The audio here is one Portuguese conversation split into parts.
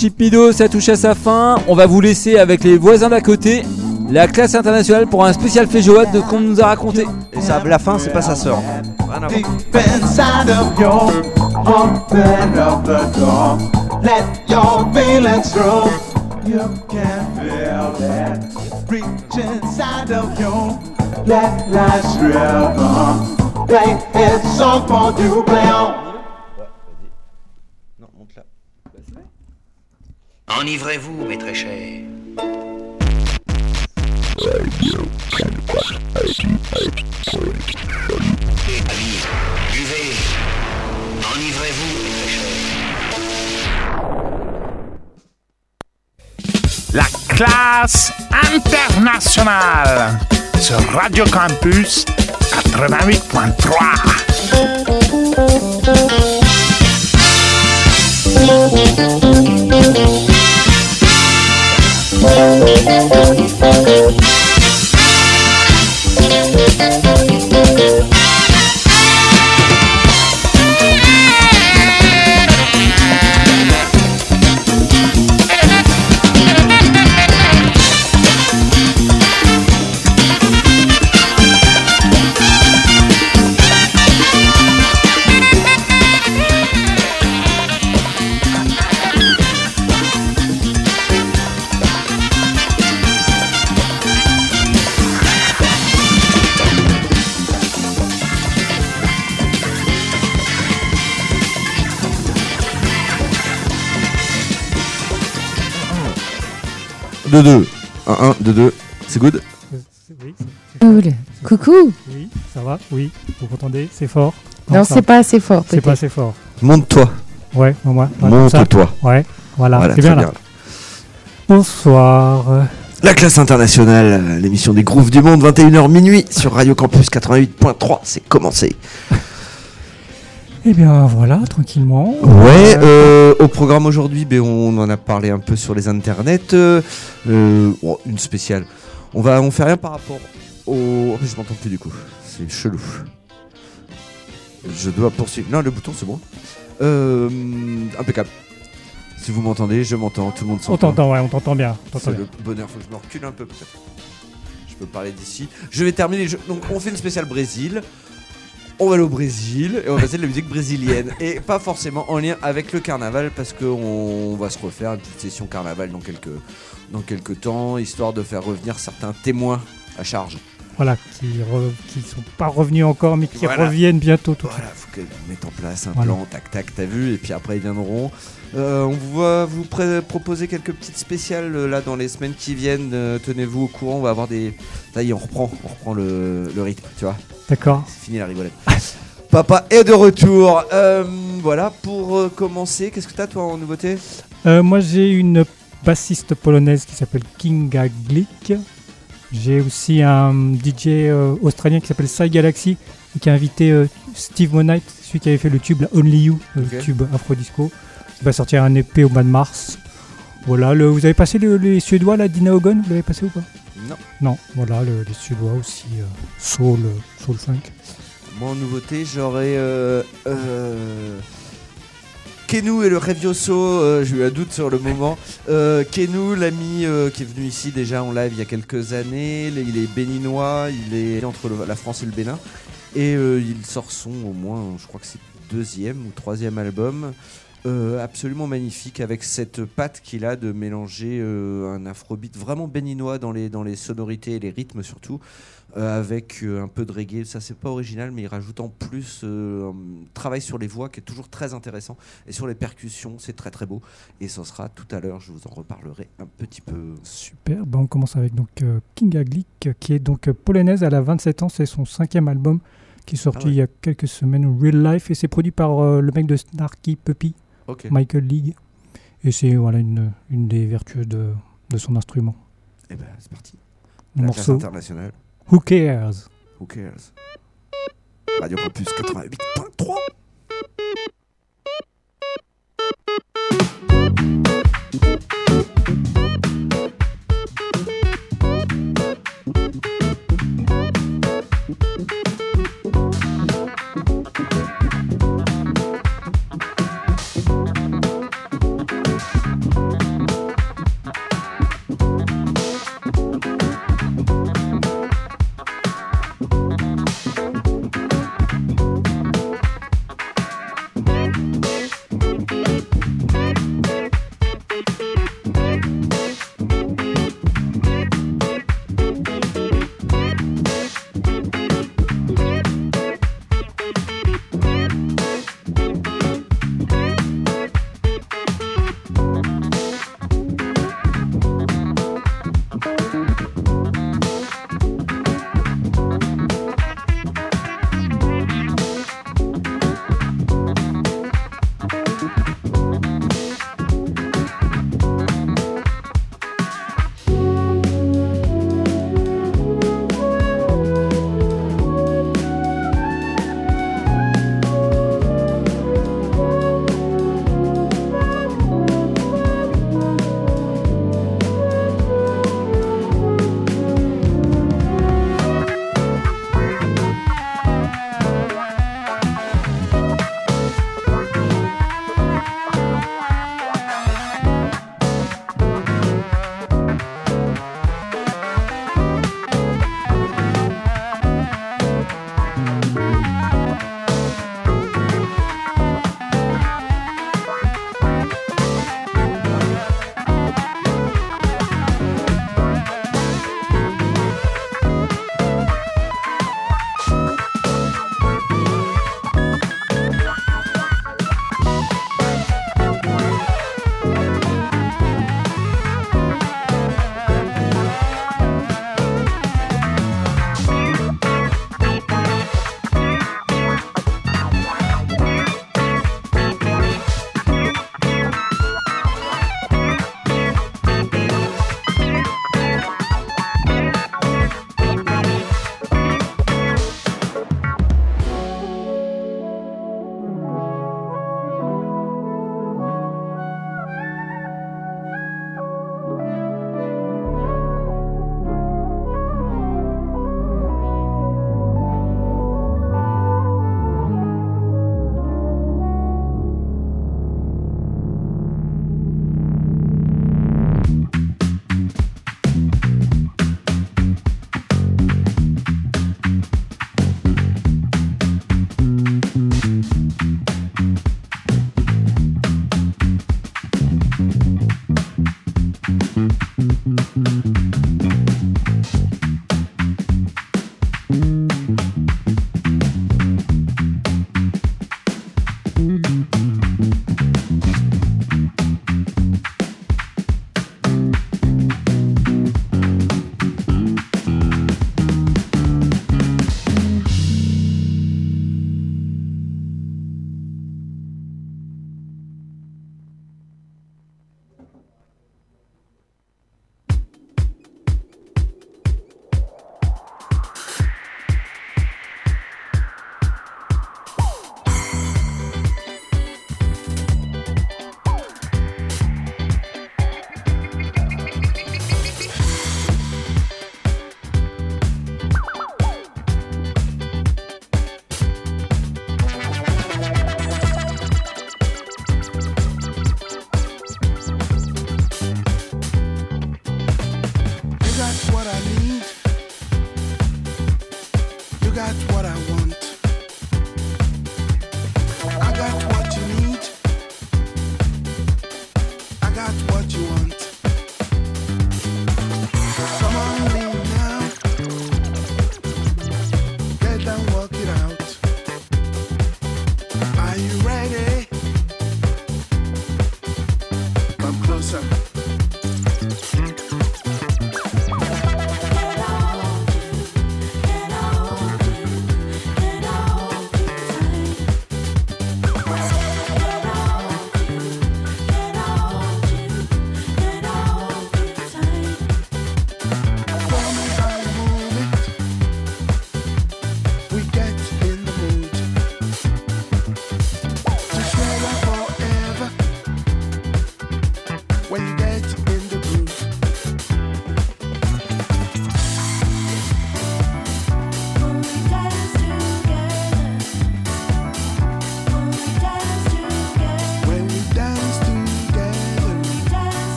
Chipido, ça touche à sa fin. On va vous laisser avec les voisins d'à côté. La classe internationale pour un spécial Féjoat de qu'on nous a raconté. Et ça, la fin, c'est pas sa sœur. Let life's. Play its song for you. Play on. Enivrez-vous, mes. Enivrez-vous, mes très. La classe internationale sur Radio Campus 88.3. Deux, deux. Un, un, deux, deux. C'est good? Oui, Cool. Coucou. oui, ça va? Oui, vous m'entendez? C'est fort? Non, c'est pas assez fort. c'est pas assez fort. Monte-toi. Ouais, au moins. ouais. Monte-toi. Ouais, voilà, Voilà, c'est très bien là. Bonsoir. La classe internationale, l'émission des grooves du monde, 21h minuit sur Radio Campus 88.3, c'est commencé. Eh bien voilà, tranquillement. Ouais, Euh, euh, au programme aujourd'hui, ben, on en a parlé un peu sur les internets. euh, bon, une spéciale. On va, on fait rien par rapport au. Oh, je m'entends plus du coup. C'est chelou. Je dois poursuivre. Non, le bouton, c'est bon. Euh, impeccable. Si vous m'entendez, je m'entends. Tout le monde on s'entend. t'entend, ouais, on t'entend bien. on t'entend C'est bien. le bonheur. Faut que je me recule un peu peut-être. Je peux parler d'ici. Je vais terminer. je- Donc, on fait une spéciale Brésil. On va aller au Brésil et on va passer de la musique brésilienne. Et pas forcément en lien avec le carnaval parce qu'on va se refaire une petite session carnaval dans quelques, dans quelques temps, histoire de faire revenir certains témoins à charge. Voilà, qui, qui sont pas revenus encore, mais qui Voilà. reviennent bientôt. Tout Voilà, faut qu'on mette en place un Voilà. plan, tac tac, t'as vu, et puis après ils viendront. Euh, on va vous proposer quelques petites spéciales euh, là dans les semaines qui viennent. Euh, Tenez-vous au courant, on va avoir des. Ça y est, on reprend, on reprend le, le rythme, tu vois. D'accord. C'est fini la rigolade. Papa est de retour. Voilà, pour commencer, qu'est-ce que t'as toi en nouveauté? Euh, moi, j'ai une bassiste polonaise qui s'appelle Kinga Glick. J'ai aussi un DJ australien qui s'appelle Sai Galaxy et qui a invité Steve Monite, celui qui avait fait le tube la Only You, le tube Afro Disco. Il va sortir un EP au mois de mars. Voilà, le, vous avez passé le- les Suédois, là, Dina Hogan, vous l'avez passé ou pas? Non. Non, voilà, le- les Suédois aussi, euh, soul, soul funk. Moi en nouveauté, j'aurais. Euh, euh, Kenou et le Revioso, euh, j'ai eu un doute sur le moment. Kenou, l'ami qui est venu ici déjà en live il y a quelques années, il est béninois, il est entre le- la France et le Bénin. Et il sort son, au moins, je crois que c'est deuxième ou troisième album. Euh, absolument magnifique avec cette patte qu'il a de mélanger euh, un afrobeat vraiment béninois dans les, dans les sonorités et les rythmes surtout euh, avec un peu de reggae. Ça, c'est pas original, mais il rajoute en plus un travail sur les voix qui est toujours très intéressant. Et sur les percussions, c'est très très beau. Et ce sera tout à l'heure, je vous en reparlerai un petit peu. Super, bah, on commence avec donc Kinga Glick, qui est donc polonaise, elle a 27 ans, c'est son cinquième album qui est sorti Ah ouais. il y a quelques semaines, Real Life, et c'est produit par le mec de Snarky Puppy, Michael League. Et c'est voilà, une, une des vertus de, de son instrument. Et ben, c'est parti. Le La classe morceau internationale. Who Cares? Who cares? Radio Campus 88.3.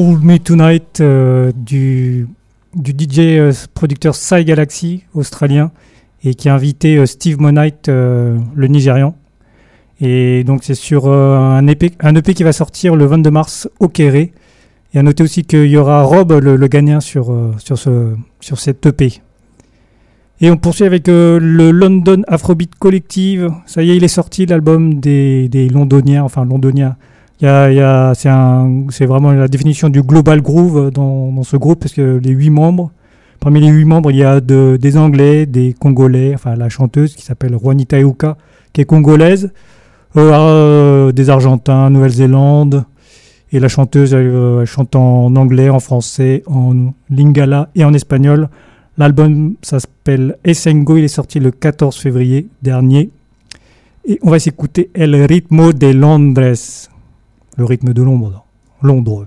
Me Tonight euh, du, du DJ euh, producteur Psy Galaxy australien et qui a invité euh, Steve Monite, le Nigérian. Et donc c'est sur un, EP, un EP qui va sortir le 22 mars au Kéré. Et à noter aussi qu'il y aura Rob, le, le Ghanéen, sur, sur, ce, sur cette EP. Et on poursuit avec le London Afrobeat Collective. Ça y est, il est sorti l'album des, des Londoniens, enfin Londoniens. Y a, y a- c'est, vraiment la définition du global groove dans, ce groupe, parce que les huit membres, parmi les huit membres, il y a de- des Anglais, des Congolais, enfin la chanteuse qui s'appelle Juanita Euka, qui est congolaise, euh, euh, des Argentins, Nouvelle-Zélande, et la chanteuse euh, elle chante en anglais, en français, en lingala et en espagnol. L'album s'appelle Essengo, il est sorti le 14 février dernier. Et on va s'écouter El Ritmo de Londres, le rythme de Londres. Londres.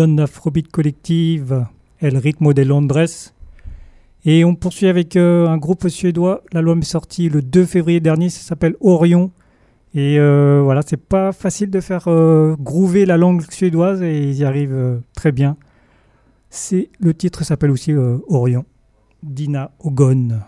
Madonna Afrobeat Collective, El Ritmo de Londres. Et on poursuit avec euh, un groupe suédois. L'album est sorti le 2 février dernier, ça s'appelle Orion. Et euh, voilà, c'est pas facile de faire euh, groover la langue suédoise et ils y arrivent euh, très bien. C'est le titre s'appelle aussi Orion. Dina Ogon.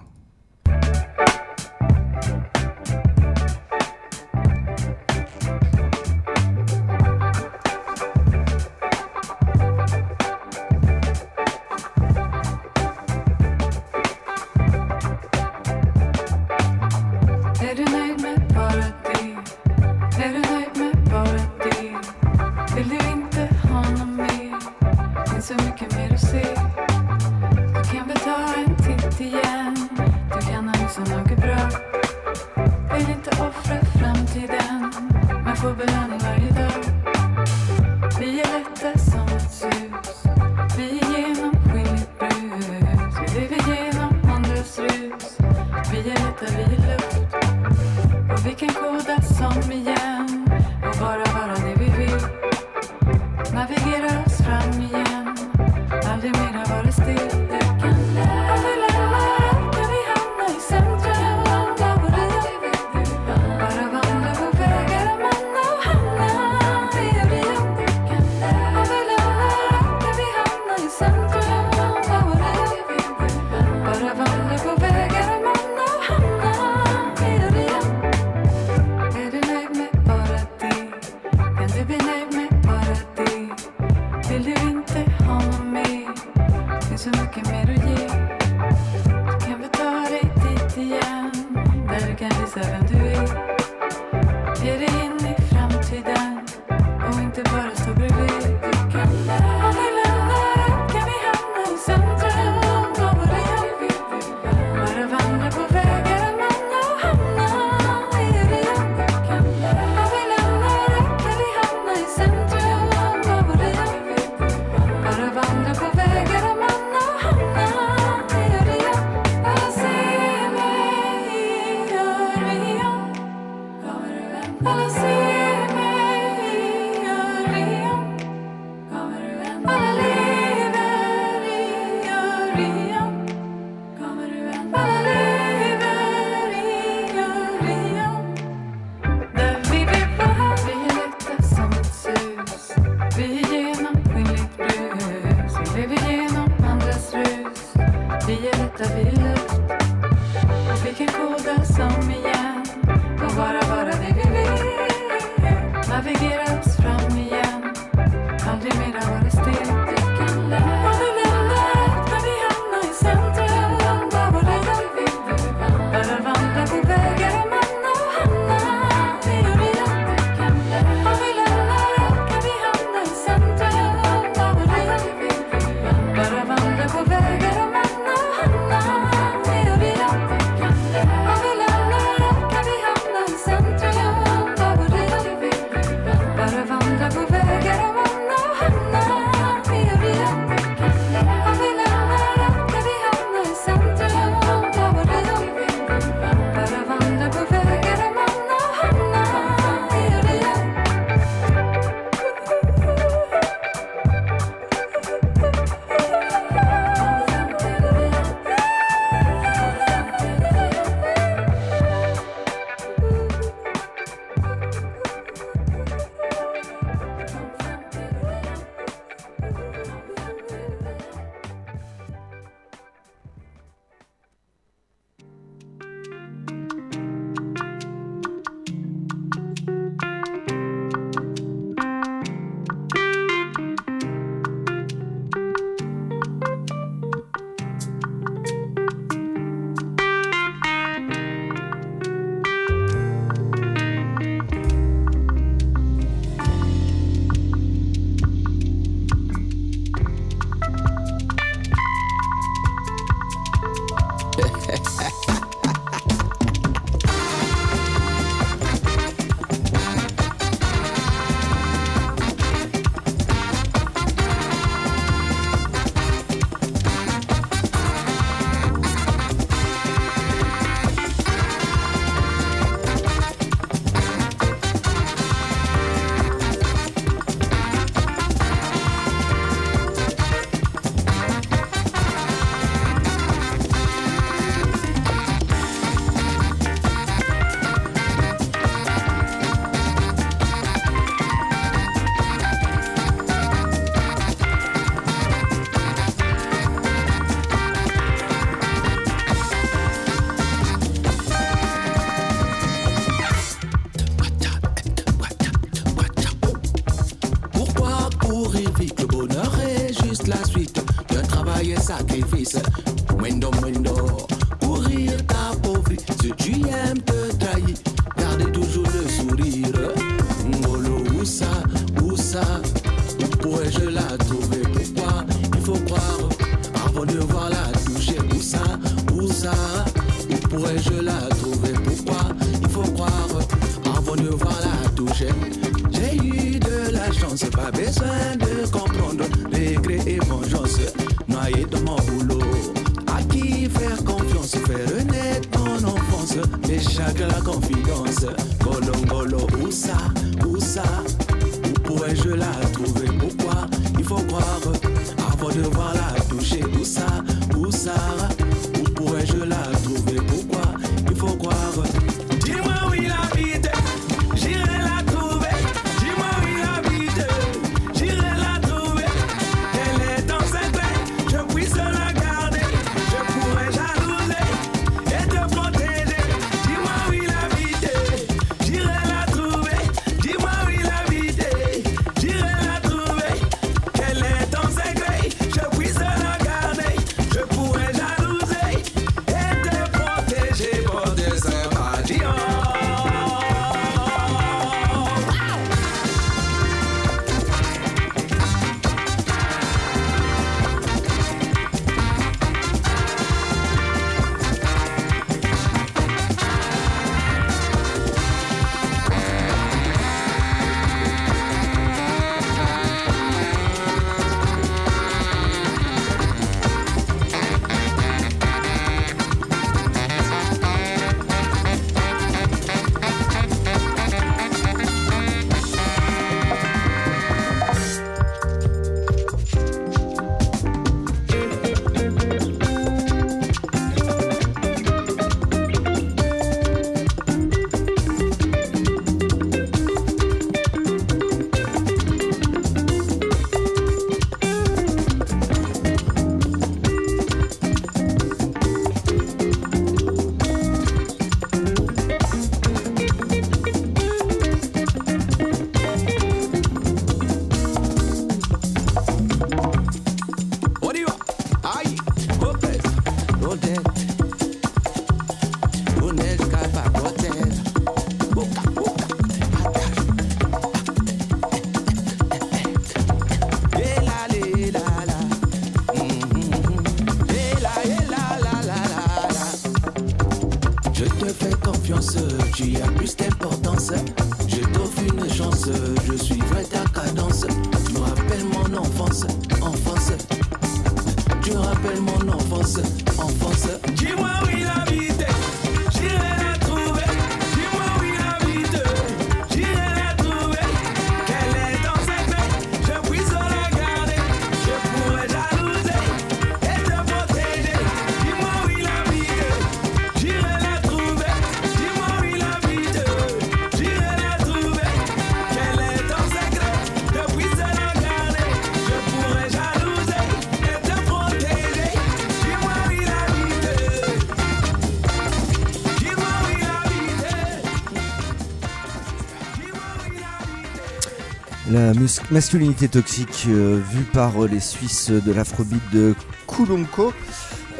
masculinité toxique euh, vue par euh, les Suisses de l'afrobeat de Kulonko.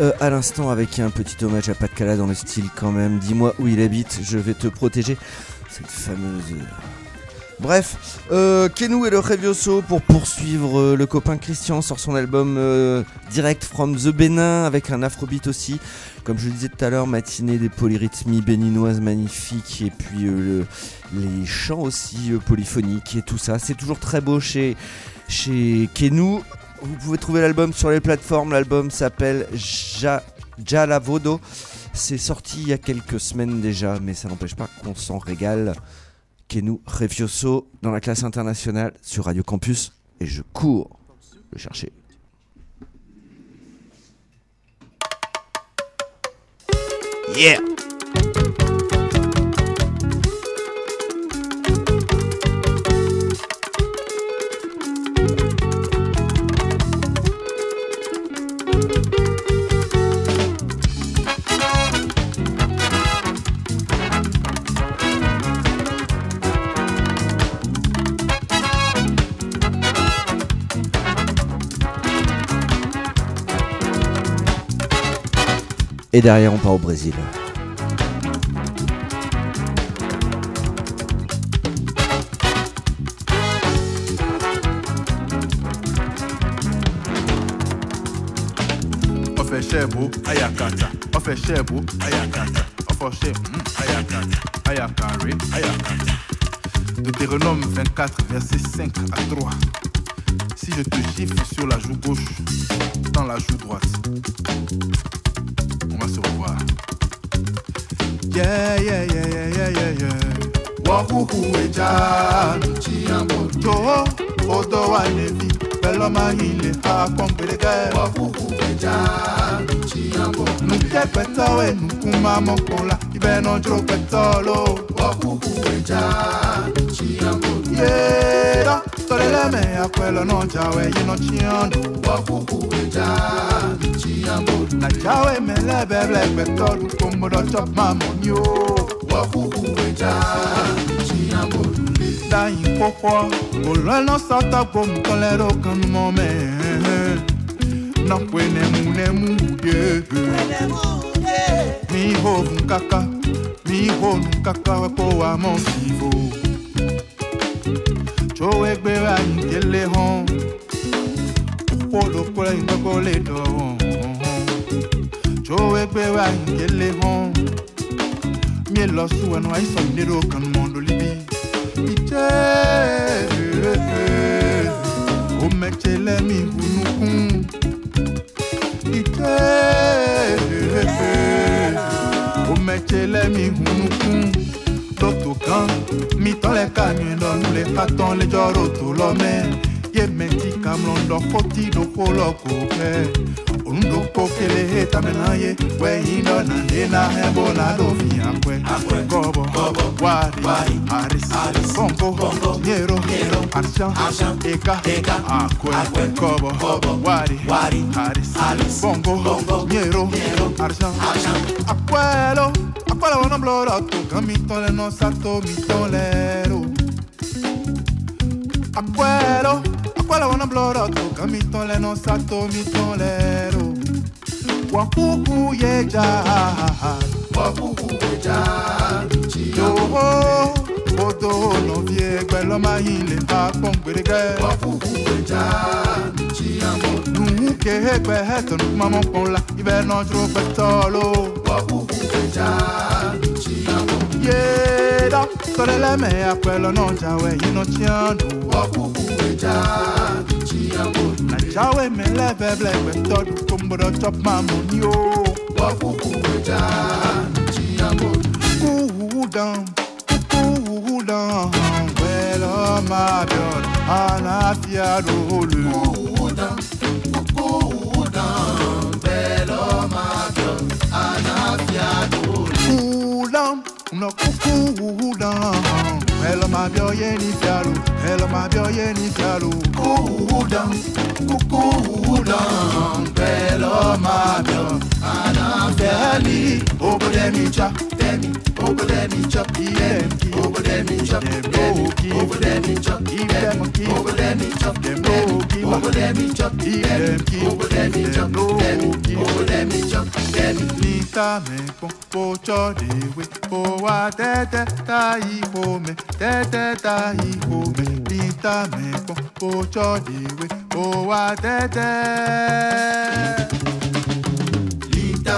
Euh, à l'instant avec un petit hommage à Pat Cala dans le style quand même. Dis-moi où il habite, je vais te protéger. Cette fameuse... Euh, Bref, Kenou et le Revioso pour poursuivre le copain Christian sort son album Direct from the Bénin avec un afrobeat aussi. Comme je le disais tout à l'heure, matinée des polyrythmies béninoises magnifiques et puis le les chants aussi euh, polyphoniques et tout ça. C'est toujours très beau chez, chez Kenou. Vous pouvez trouver l'album sur les plateformes. L'album s'appelle Jalavodo. C'est sorti il y a quelques semaines déjà, mais ça n'empêche pas qu'on s'en régale. Kenou Refioso dans la classe internationale sur Radio Campus. Et je cours le chercher. Yeah! Et derrière, on part au Brésil. Ofeshebo, ayakata. Ofeshebo, ayakata. Ofoshe, mm, ayakata. Ayakare, ayakata. Deutéronome 24, verset 5 à 3. Si je te gifle sur la joue gauche, dans la joue droite, on va se revoir. Yeah, yeah, yeah, yeah, yeah, yeah, yeah. Wakuku eja chiambo to odo wa nevi peloma ile ha kompeleke nute kpɛtɔ we nukuma mɔkola ibɛnɔ dzro kpɛtɔ lo yeedɔ tɔlele me akpɛlɔ nɔ dzawɛ yinɔ tsiɔnu na dzawe me lɛ bɛblɛ kpɛtɔ du kombodɔ tsɔ mamɔnio da ikpokwa olwelo satagbo mkolero kanmome nakwenemunemu udie mihonu kaka mihonu kaka kowa mosivo chowegbere anyi kele hàn polokore igbogbo le dọ̀hàn chowegbere anyi kele hàn mi lọ sùn ẹnu àìsàn ìlérò kanmọ́ lólibi. ite omechele mi bunukun ite omechele mi bunukun loto kan mitɔn le ka nyuie lɔ nu le katã le dzɔ ɖo to lɔ mɛ ye mɛ ti kamlɔ ŋdɔ kɔti ɖoko lɔ ko pɛ. undu pokele tamenaye we na akwe. Akwe. Gobo gobo. wari wari. aris aris. bongo bongo. eka eka. akwe. Akwe. Gobo gobo. wari wari. aris aris. bongo bongo. akwelo akwelo tu kamitole no sarto mitolero akwelo Quella wanna bloro out Che mi toleno sato mi tolero. Wakuku ye ja. Wakuku ye ja. Yo oh, Odo no vie Quello ma ile pa pongberege Wakuku ye ja Nuhu ke hekwe heto Nukuma mokon la Ibe no jro petolo Wakuku ye ja Wakuku ye ja. yeda me akwelo nonjawe yino chiandu wakukuweja chiyago na chawe melebeblegbe ntodu kumbodo chop mamoni o. Wakukuweja chiyago kuhudan kuhudan welo oh, mabion anafia lolu kuhudan kuhudan welo oh, mabion anafia lolu no kuku down. Hello, my boy, any fialu. Hello, my boy, any fialu. Kuku down, kuku down. Hello, my boy. Anafeli, Obodemicha, Demi, Obodemicha, EMP, chop, Demi, Obodemicha, EMP, Obodemicha, Demi, Obodemicha, EMP, Obodemicha, Demi, Obodemicha, Demi. Lita me pon po chode we po wa tete chop, i po me tete ta i po me Lita me pon po chode we po wa tete.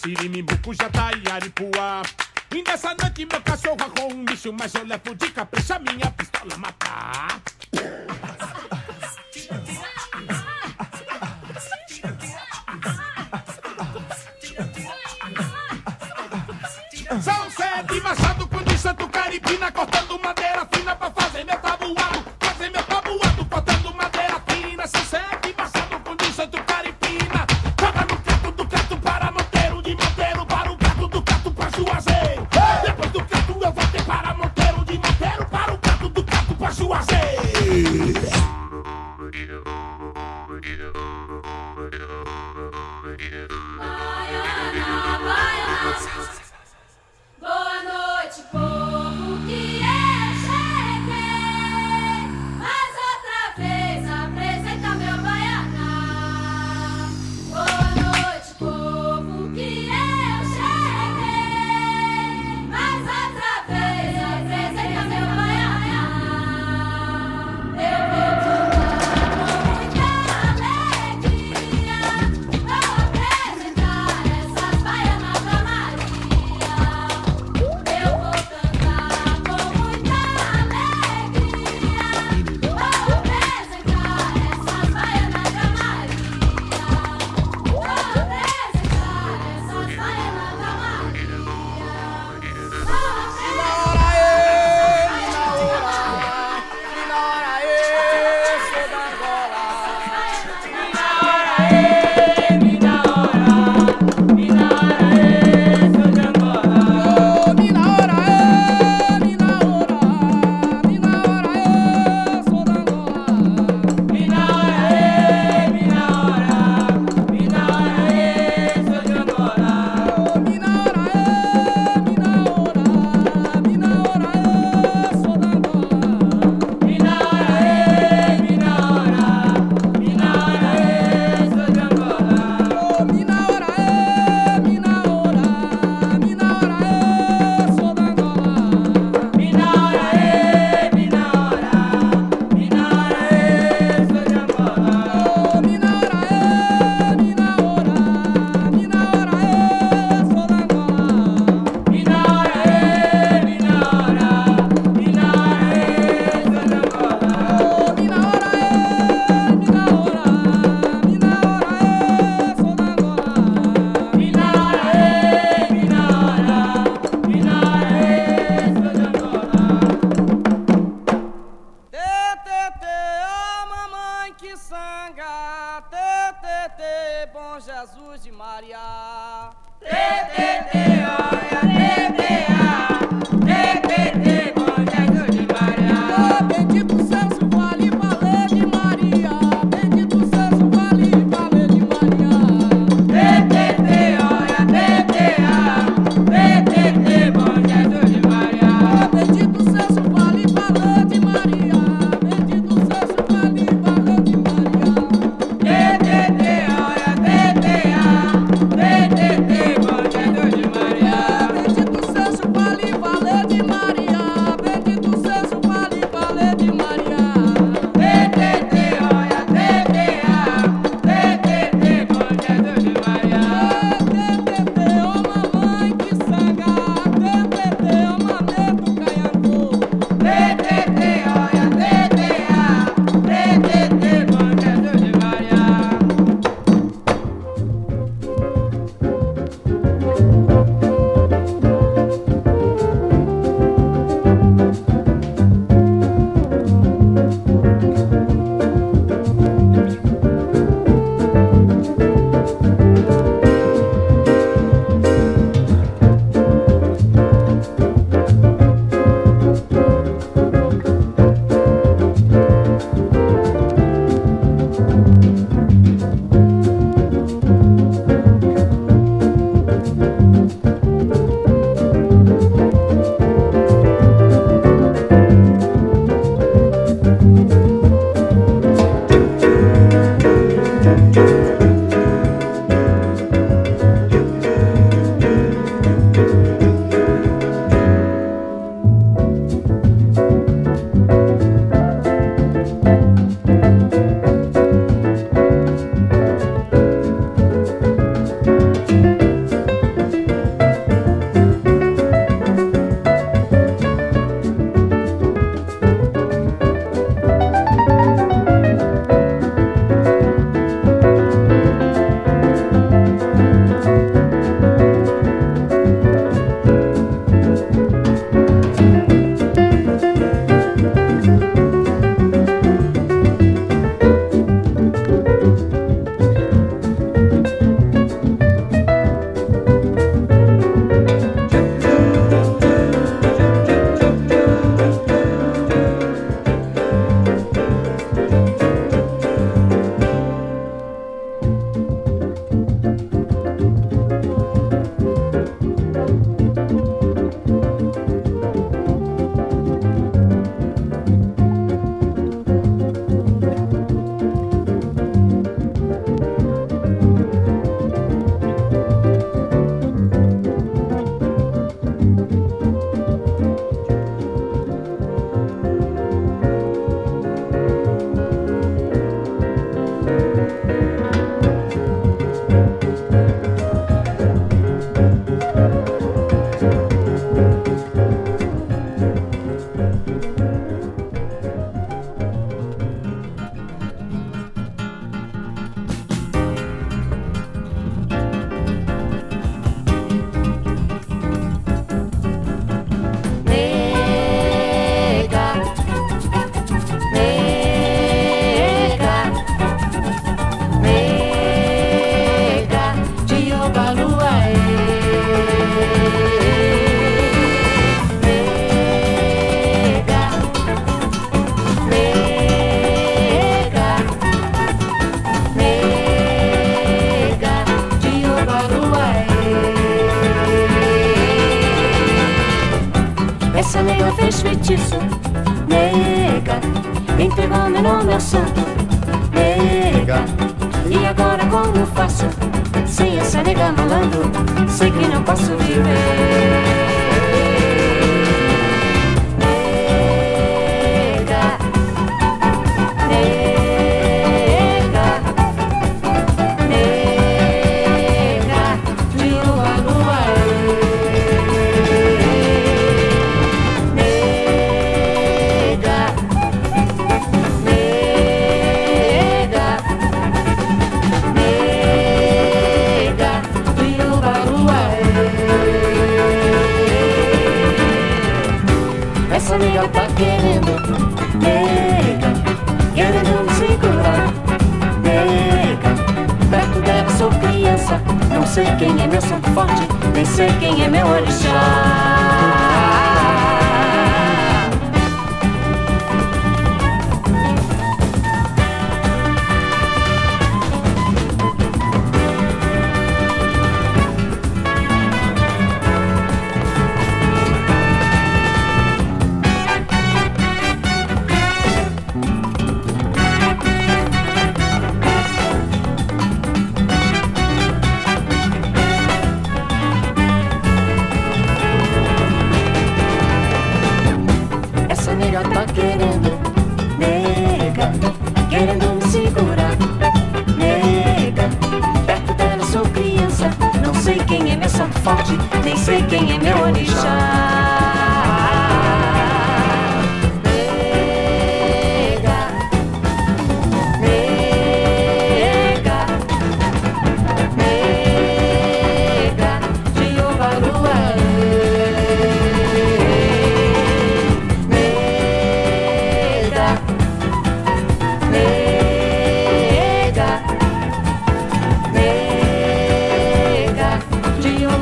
Sirimi, Bucuja, Taiaripuá. Ainda essa noite meu cachorro arruma um bicho, mas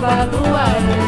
lua. Para,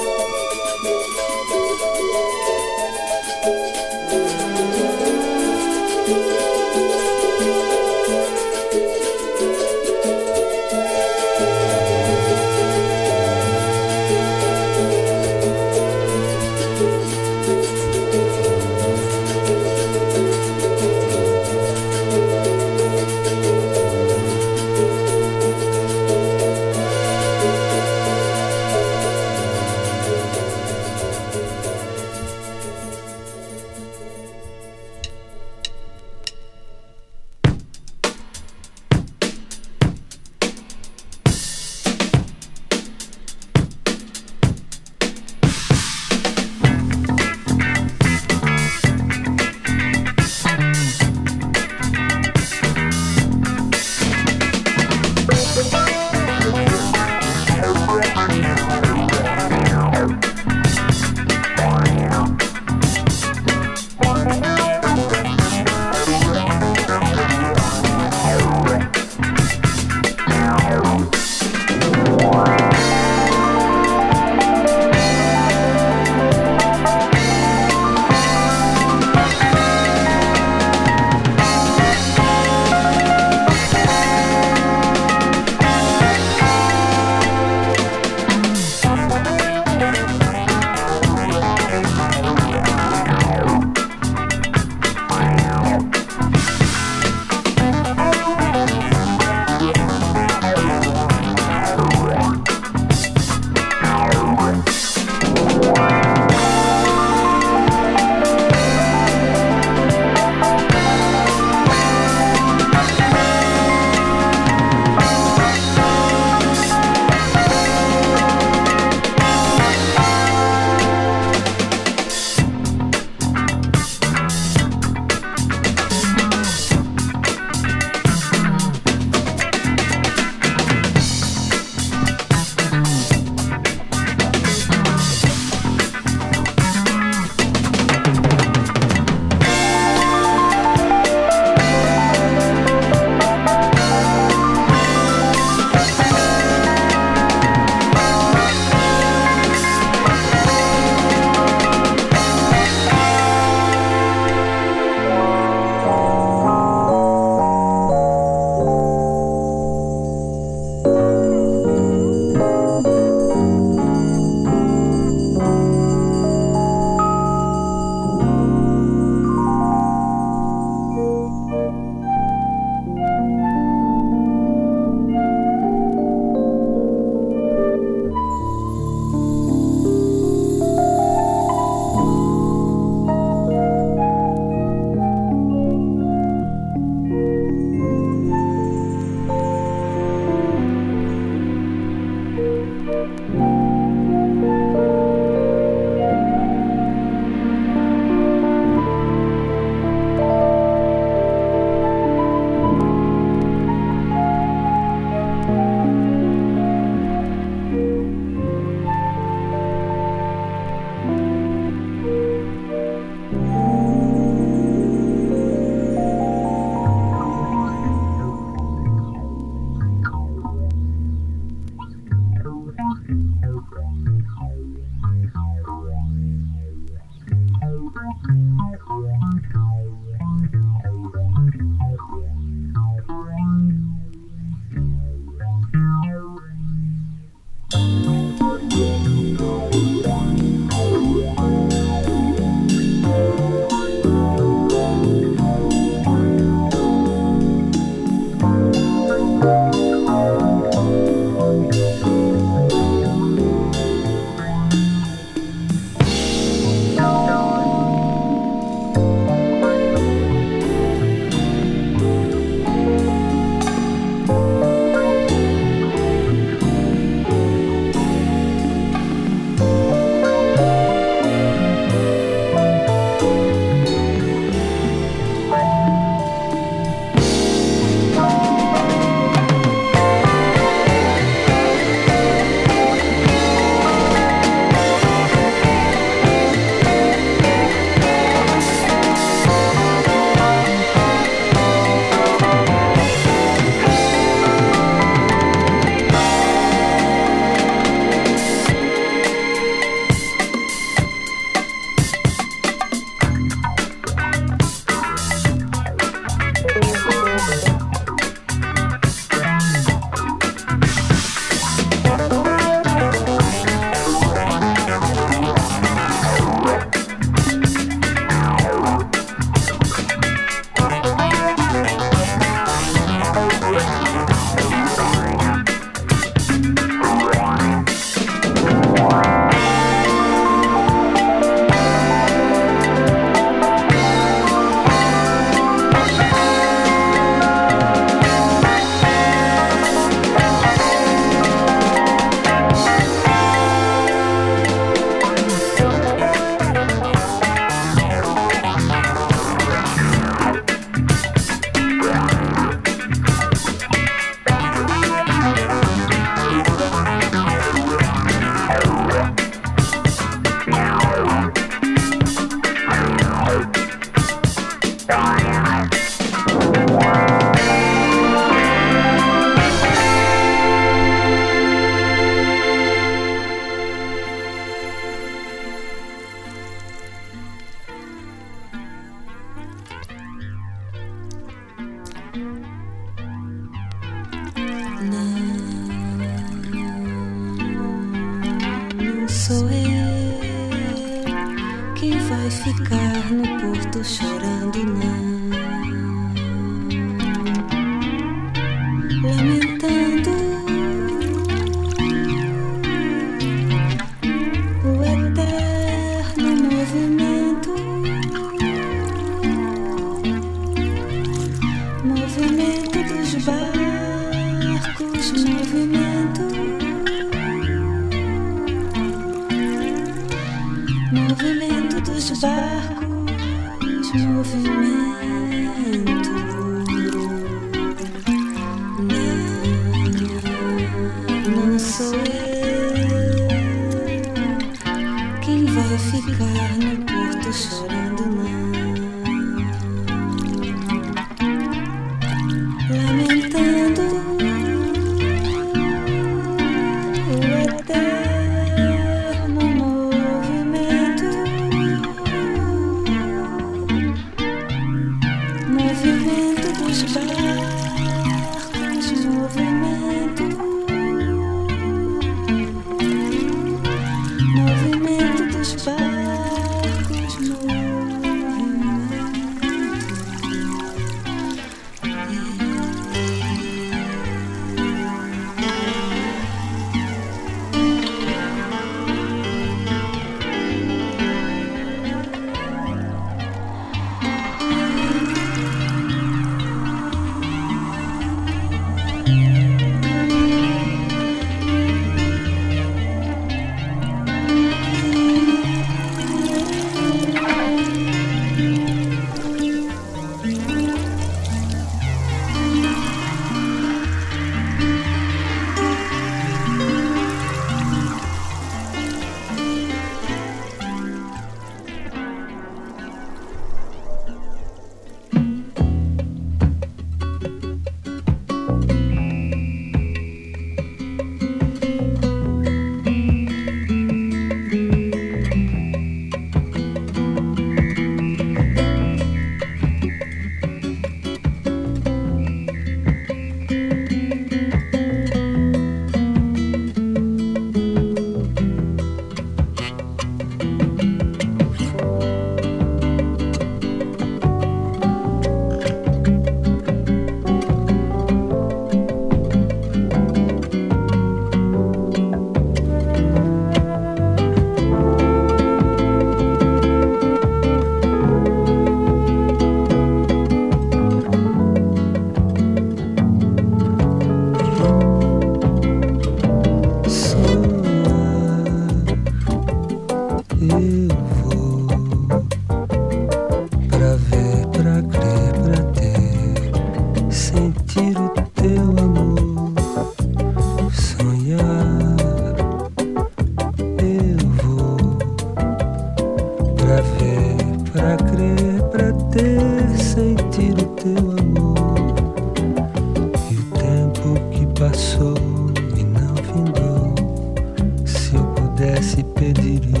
se pediria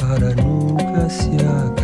para nunca se acabar.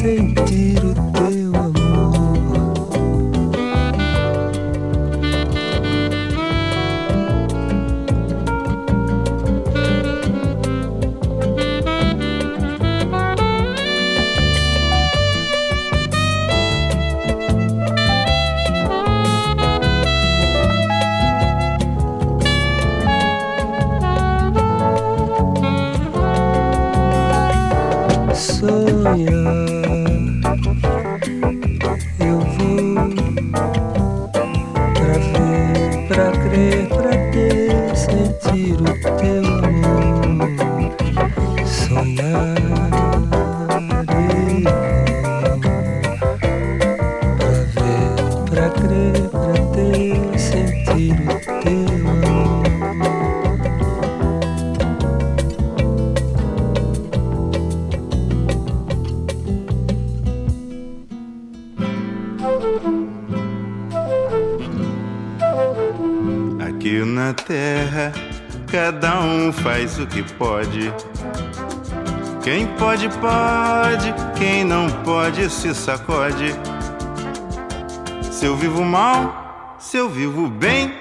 いてる que pode. Quem pode, pode, quem não pode se sacode. Se eu vivo mal, se eu vivo bem,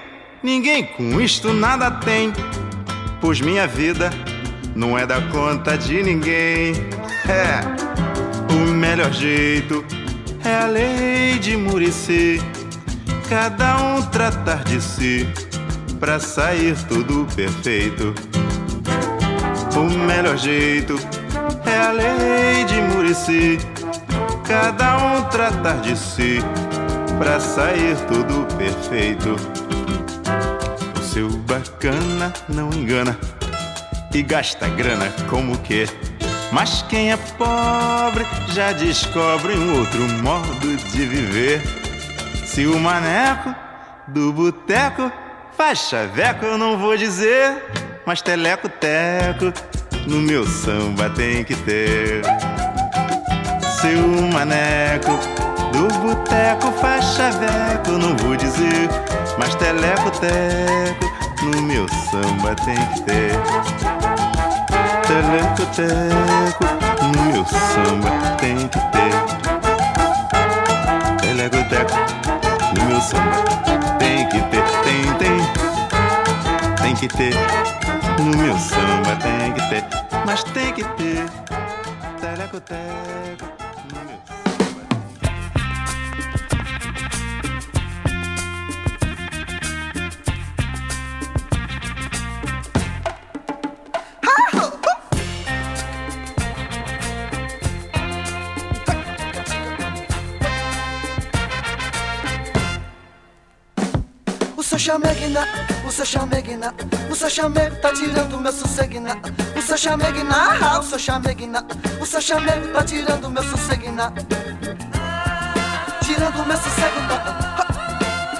ninguém com isto nada tem. Pois minha vida não é da conta de ninguém. É, o melhor jeito é a lei de Murici. Cada um tratar de si pra sair tudo perfeito. O melhor jeito é a lei de Murici. Cada um tratar de si pra sair tudo perfeito. O seu bacana não engana e gasta grana como que. Mas quem é pobre já descobre um outro modo de viver. Se o maneco do boteco faz chaveco, eu não vou dizer, mas teleco-teco no meu samba tem que ter. Se o maneco do boteco faz chaveco, não vou dizer, mas teleco-teco no meu samba tem que ter. Teleco-teco no meu samba tem que ter. Teleco-teco no meu samba tem que ter, tem, tem, tem que ter. No meu samba tem que ter, mas tem que ter. Teleco-teco no meu chameguina, o seu o seu chamego tá tirando meu sosseguina. O seu chameguina, ah, o seu chameguina, o seu chamego tá tirando meu sosseguina. Tirando meu sossego, tá?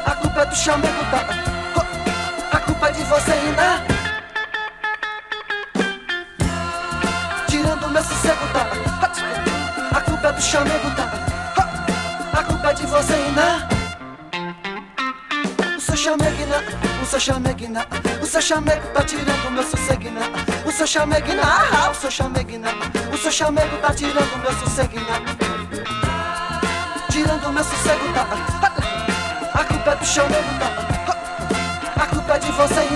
A culpa é do chamego, tá? A culpa é de você, Ina. Tirando meu sossego, tá? A culpa é do chamego, seu chameguina, o seu chamego tá tirando meu sosseguina. O seu chameguina, ah, o seu chameguina, o seu chamego tá tirando meu sosseguina. Tirando meu sossego, tá? A culpa é do chamego, tá? A culpa é de você,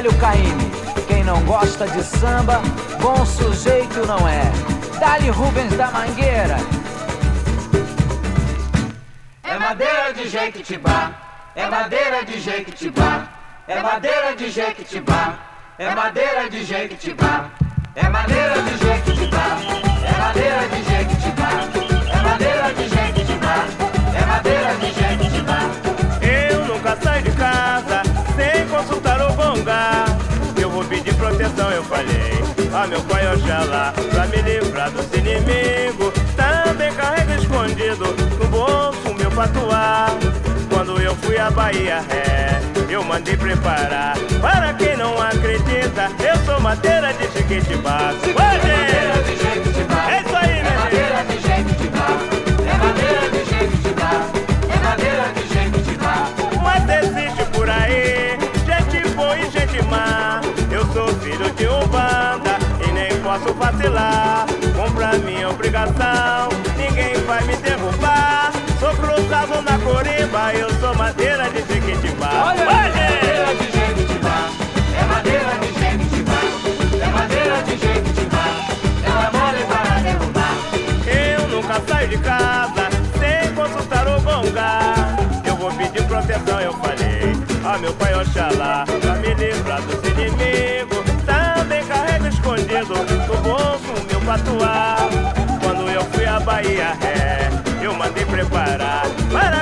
diz o velho Caíme. Quem não gosta de samba, bom sujeito não é. Dali Rubens da Mangueira. É madeira de jequitibá, é madeira de jequitibá, é madeira de jequitibá, é madeira de jequitibá, é madeira de jequitibá, é madeira de jequitibá, A meu pai Oxalá, pra me livrar dos inimigos. Também carrega escondido no bolso meu patuá. Quando eu fui à Bahia, é, eu mandei preparar. Para quem não acredita, eu sou madeira de Chiquitibá. Hoje! É isso aí, né? madeira vacilar. Compra minha obrigação, ninguém vai me derrubar. Sou cruzado na corimba, eu sou madeira de Jequitibá. Olha, madeira de jequitibá, é madeira de jequitibá, é madeira de jequitibá, ela mole para derrubar. Eu nunca saio de casa sem consultar o bonga. Eu vou pedir proteção, eu falei. A meu pai Oxalá, patuá. Quando eu fui à Bahia, é, eu mandei preparar. Para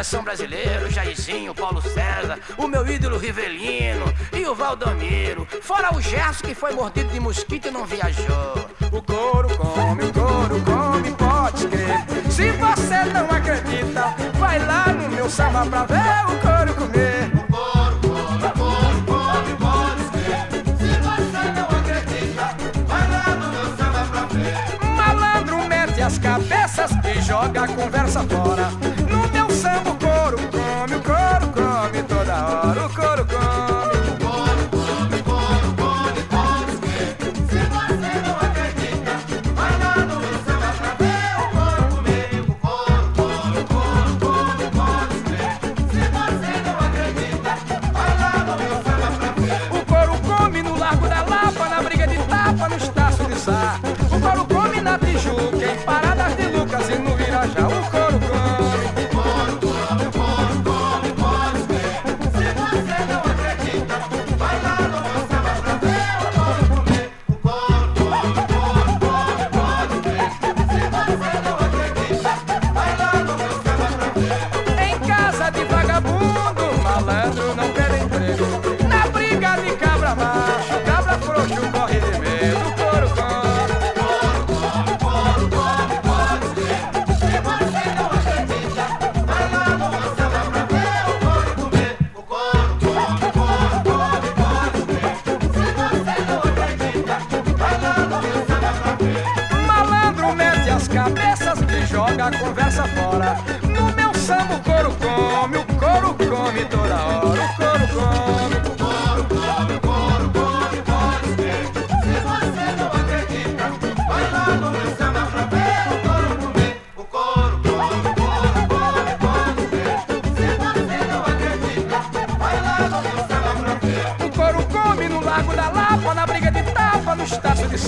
seleção brasileira, Jairzinho, Paulo César, o meu ídolo Rivelino e o Valdomiro. Fora o Gerson que foi mordido de mosquito e não viajou. O couro come, o couro come, pode crer. Se você não acredita, vai lá no meu samba pra ver o couro.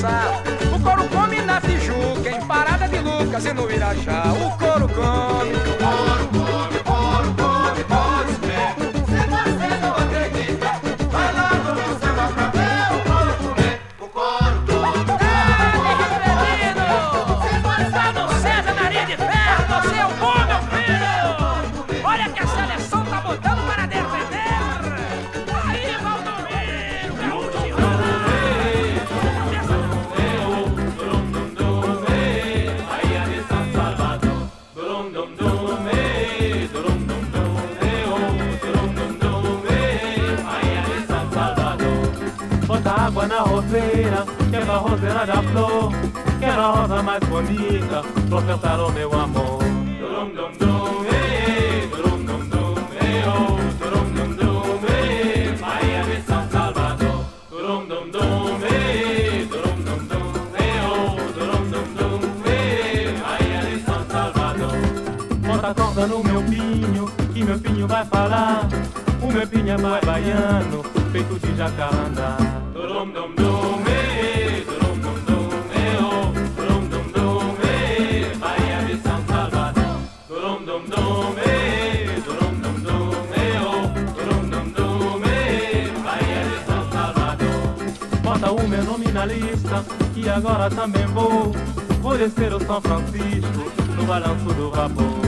dançar. O coro come na Tijuca, em Parada de Lucas e no Irajá. roseira, a roseira da flor, que era a rosa mais bonita, professaram meu amor. Dum, dum, dum, dum, oh, São Salvador. Oh, São Salvador. Bota a corda no meu pinho, que meu pinho vai falar. O meu pinho é mais baiano, feito de jacarandá. jornalista e agora também vou conhecer o São Francisco no balanço do vapor.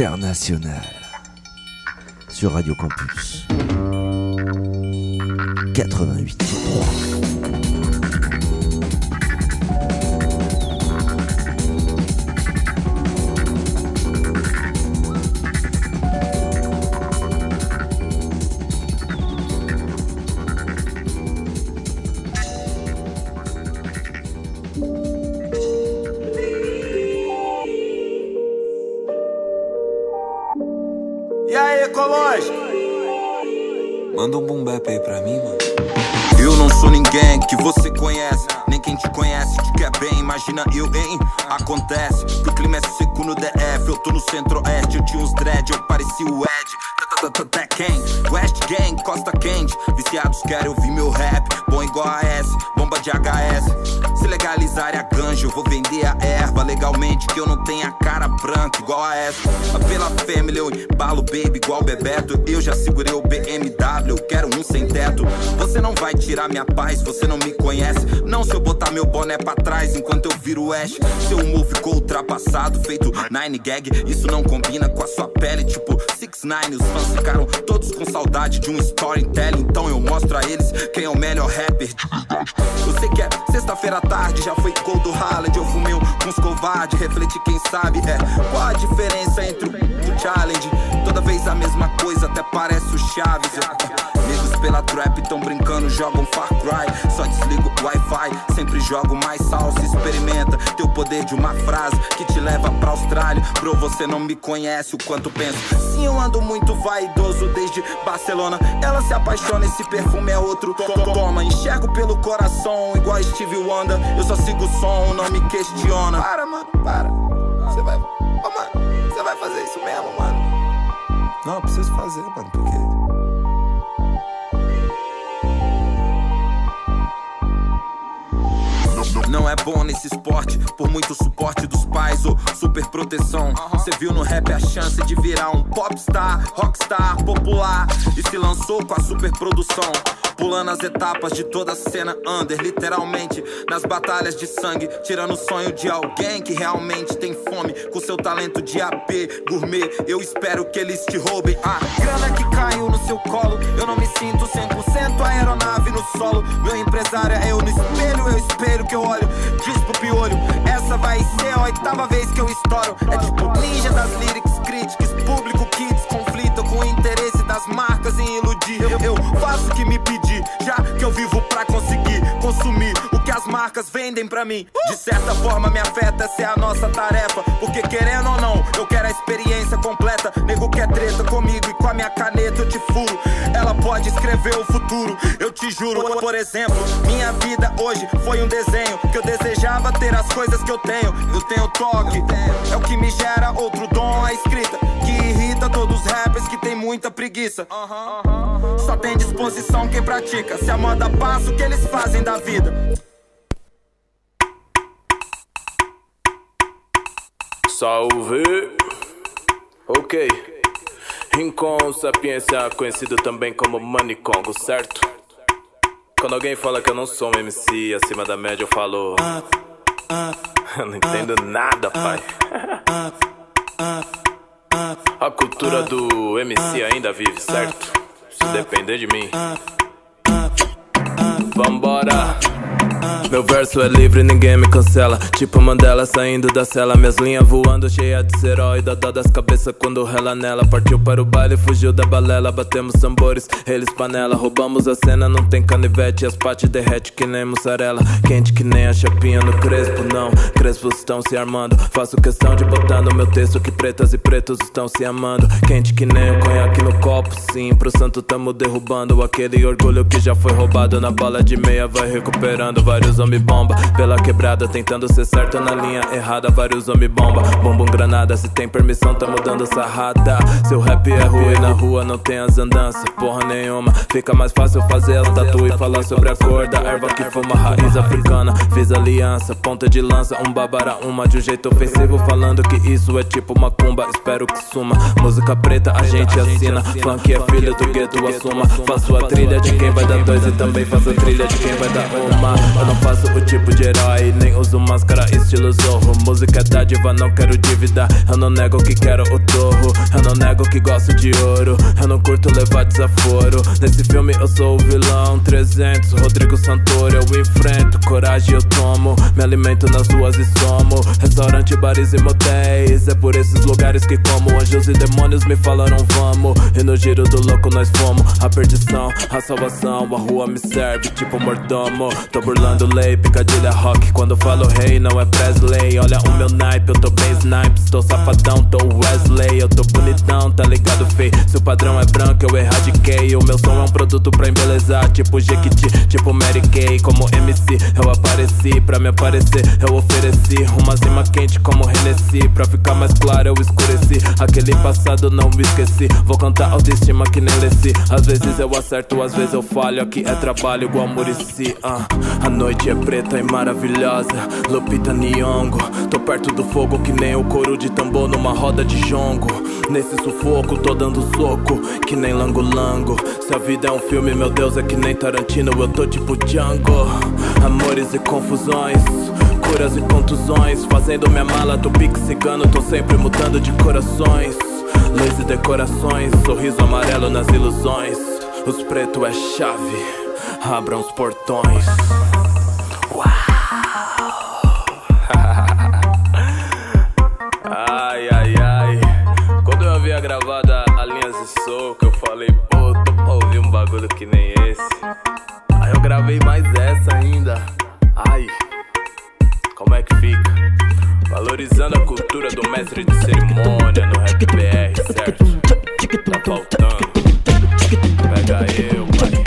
Internationale sur Radio Campus 88.3. Imagina eu, hein? Acontece o clima é seco no DF. Eu tô no centro-oeste, eu tinha uns dread, eu parecia o Ed. Tá quem? West Gang, Costa Quente. Viciados querem ouvir meu rap, bom igual a S, bomba de HS. Se legalizarem a ganja, eu vou vender a erva legalmente. Que eu não tenho a cara branca igual a essa. Pela family, eu embalo baby igual Bebeto. Eu já segurei o BMW, eu quero um sem teto. Você não vai tirar minha paz, você não me conhece. Não se eu botar meu boné pra trás enquanto eu viro o Ash. Seu humor ficou ultrapassado, feito nine gag. Isso não combina com a sua pele, tipo 6 9 Os fãs ficaram todos com saudade de um storytelling. Então eu mostro a eles quem é o melhor rapper de verdade. Eu sei que é sexta-feira à tarde, já foi gol do. Eu fumei um- uns covardes, refleti quem sabe. É qual a diferença entre o, o challenge? Toda vez a mesma coisa, até parece o Chaves. É, Negros pela trap tão brincando, jogam Far Cry. Só desligo o Wi-Fi, sempre jogo mais salsa. Experimenta teu poder de uma frase que te leva pra Austrália. Bro, você não me conhece o quanto penso. Sim, eu ando muito vaidoso desde Barcelona. Ela se apaixona, esse perfume é outro. To- Toma, enxergo pelo coração, igual Steve Wonder. Eu só sigo o som, não me questiona. Para, mano, para. Você vai. Ô, mano, você vai fazer isso mesmo, mano? Não, eu preciso fazer, mano, porque. Não é bom nesse esporte, por muito suporte dos pais ou super proteção. Você viu no rap a chance de virar um popstar, rockstar, popular e se lançou com a super produção. Pulando as etapas de toda a cena under, literalmente nas batalhas de sangue, tirando o sonho de alguém que realmente tem fome com seu talento de AP gourmet. Eu espero que eles te roubem a grana que caiu no seu colo. Eu não me sinto 100% aeronave no solo. Meu empresário é eu no espelho, eu espelho que eu olho, diz pro piolho. Essa vai ser a oitava vez que eu estouro. É tipo ninja das lyrics, críticas, público que desconflita com o interesse das marcas em iludir. Eu, eu faço o que me pedir, já que eu vivo pra conseguir consumir as marcas vendem pra mim. De certa forma me afeta, essa é a nossa tarefa. Porque querendo ou não, eu quero a experiência completa. Nego quer treta comigo e com a minha caneta eu te furo. Ela pode escrever o futuro, eu te juro. Por exemplo, minha vida hoje foi um desenho que eu desejava ter as coisas que eu tenho. Eu tenho toque, é o que me gera outro dom, a escrita que irrita todos os rappers que tem muita preguiça. Só tem disposição quem pratica. Se a moda passa, o que eles fazem da vida? Salve! Ok. Rincon Sapiência, conhecido também como Manicongo, certo? Quando alguém fala que eu não sou um MC acima da média, eu falo. Eu não entendo nada, pai. A cultura do MC ainda vive, certo? Se depender de mim. Vambora! Meu verso é livre, ninguém me cancela. Tipo Mandela saindo da cela. Minhas linhas voando, cheia de herói. Dá dó das cabeças quando rela nela. Partiu para o baile, fugiu da balela. Batemos tambores, eles panela. Roubamos a cena, não tem canivete. As pates derrete que nem mussarela. Quente que nem a chapinha no crespo, não. Crespos estão se armando. Faço questão de botar no meu texto que pretas e pretos estão se amando. Quente que nem o conhaque no copo, sim. Pro santo tamo derrubando aquele orgulho que já foi roubado. Na bala de meia vai recuperando. Vários homem bomba pela quebrada, tentando ser certo na linha errada. Vários homem bomba, bombom granada. Se tem permissão, tamo dando sarrada. Seu rap é rua e na rua não tem as andanças, porra nenhuma. Fica mais fácil fazer as tatu e falar sobre a cor da erva que fuma raiz africana. Fiz aliança, ponta de lança, um babara uma de um jeito ofensivo, falando que isso é tipo macumba. Espero que suma. Música preta a gente assina. Funk é filho do gueto, assuma. Faço a trilha de quem vai dar dois e também faço a trilha de quem vai dar uma. Eu não faço o tipo de herói, nem uso máscara estilo zorro. Música é dádiva, não quero dívida. Eu não nego que quero o torro. Eu não nego que gosto de ouro. Eu não curto levar desaforo. Nesse filme eu sou o vilão. 300, Rodrigo Santoro, eu enfrento. Coragem eu tomo. Me alimento nas ruas e somo. Restaurante, bares e motéis. É por esses lugares que como. Anjos e demônios me falaram vamos. E no giro do louco nós fomos. A perdição, a salvação. A rua me serve tipo mordomo. Tô burlando lei, picadilha rock. Quando falo rei, não é Presley. Olha o meu naipe, eu tô bem snipes. Tô safadão, tô Wesley. Eu tô bonitão, tá ligado, fei? Se o padrão é branco, eu erradiquei. O meu som é um produto pra embelezar. Tipo Jequiti, tipo Mary Kay. Como MC, eu apareci. Pra me aparecer, eu ofereci. Uma cima quente como Hennessy. Pra ficar mais claro, eu escureci. Aquele passado não me esqueci. Vou cantar autoestima que nem Leci. Às vezes eu acerto, às vezes eu falho. Aqui é trabalho igual Murici. ah. Noite é preta e maravilhosa. Lupita Nyong'o. Tô perto do fogo que nem o couro de tambor numa roda de jongo. Nesse sufoco, tô dando soco que nem lango-lango. Se a vida é um filme, meu Deus, é que nem Tarantino. Eu tô tipo Django. Amores e confusões. Curas e contusões, fazendo minha mala, tô pique cigano, tô sempre mudando de corações. Luz e decorações, sorriso amarelo nas ilusões. Os preto é chave, abram os portões. Ai, ai, ai. Quando eu havia gravado a, linhas de soco, eu falei, pô, tô pra ouvir um bagulho que nem esse. Aí eu gravei mais essa ainda. Ai, como é que fica? Valorizando a cultura do mestre de cerimônia no rap BR, certo? Tá faltando. Pega eu, pai.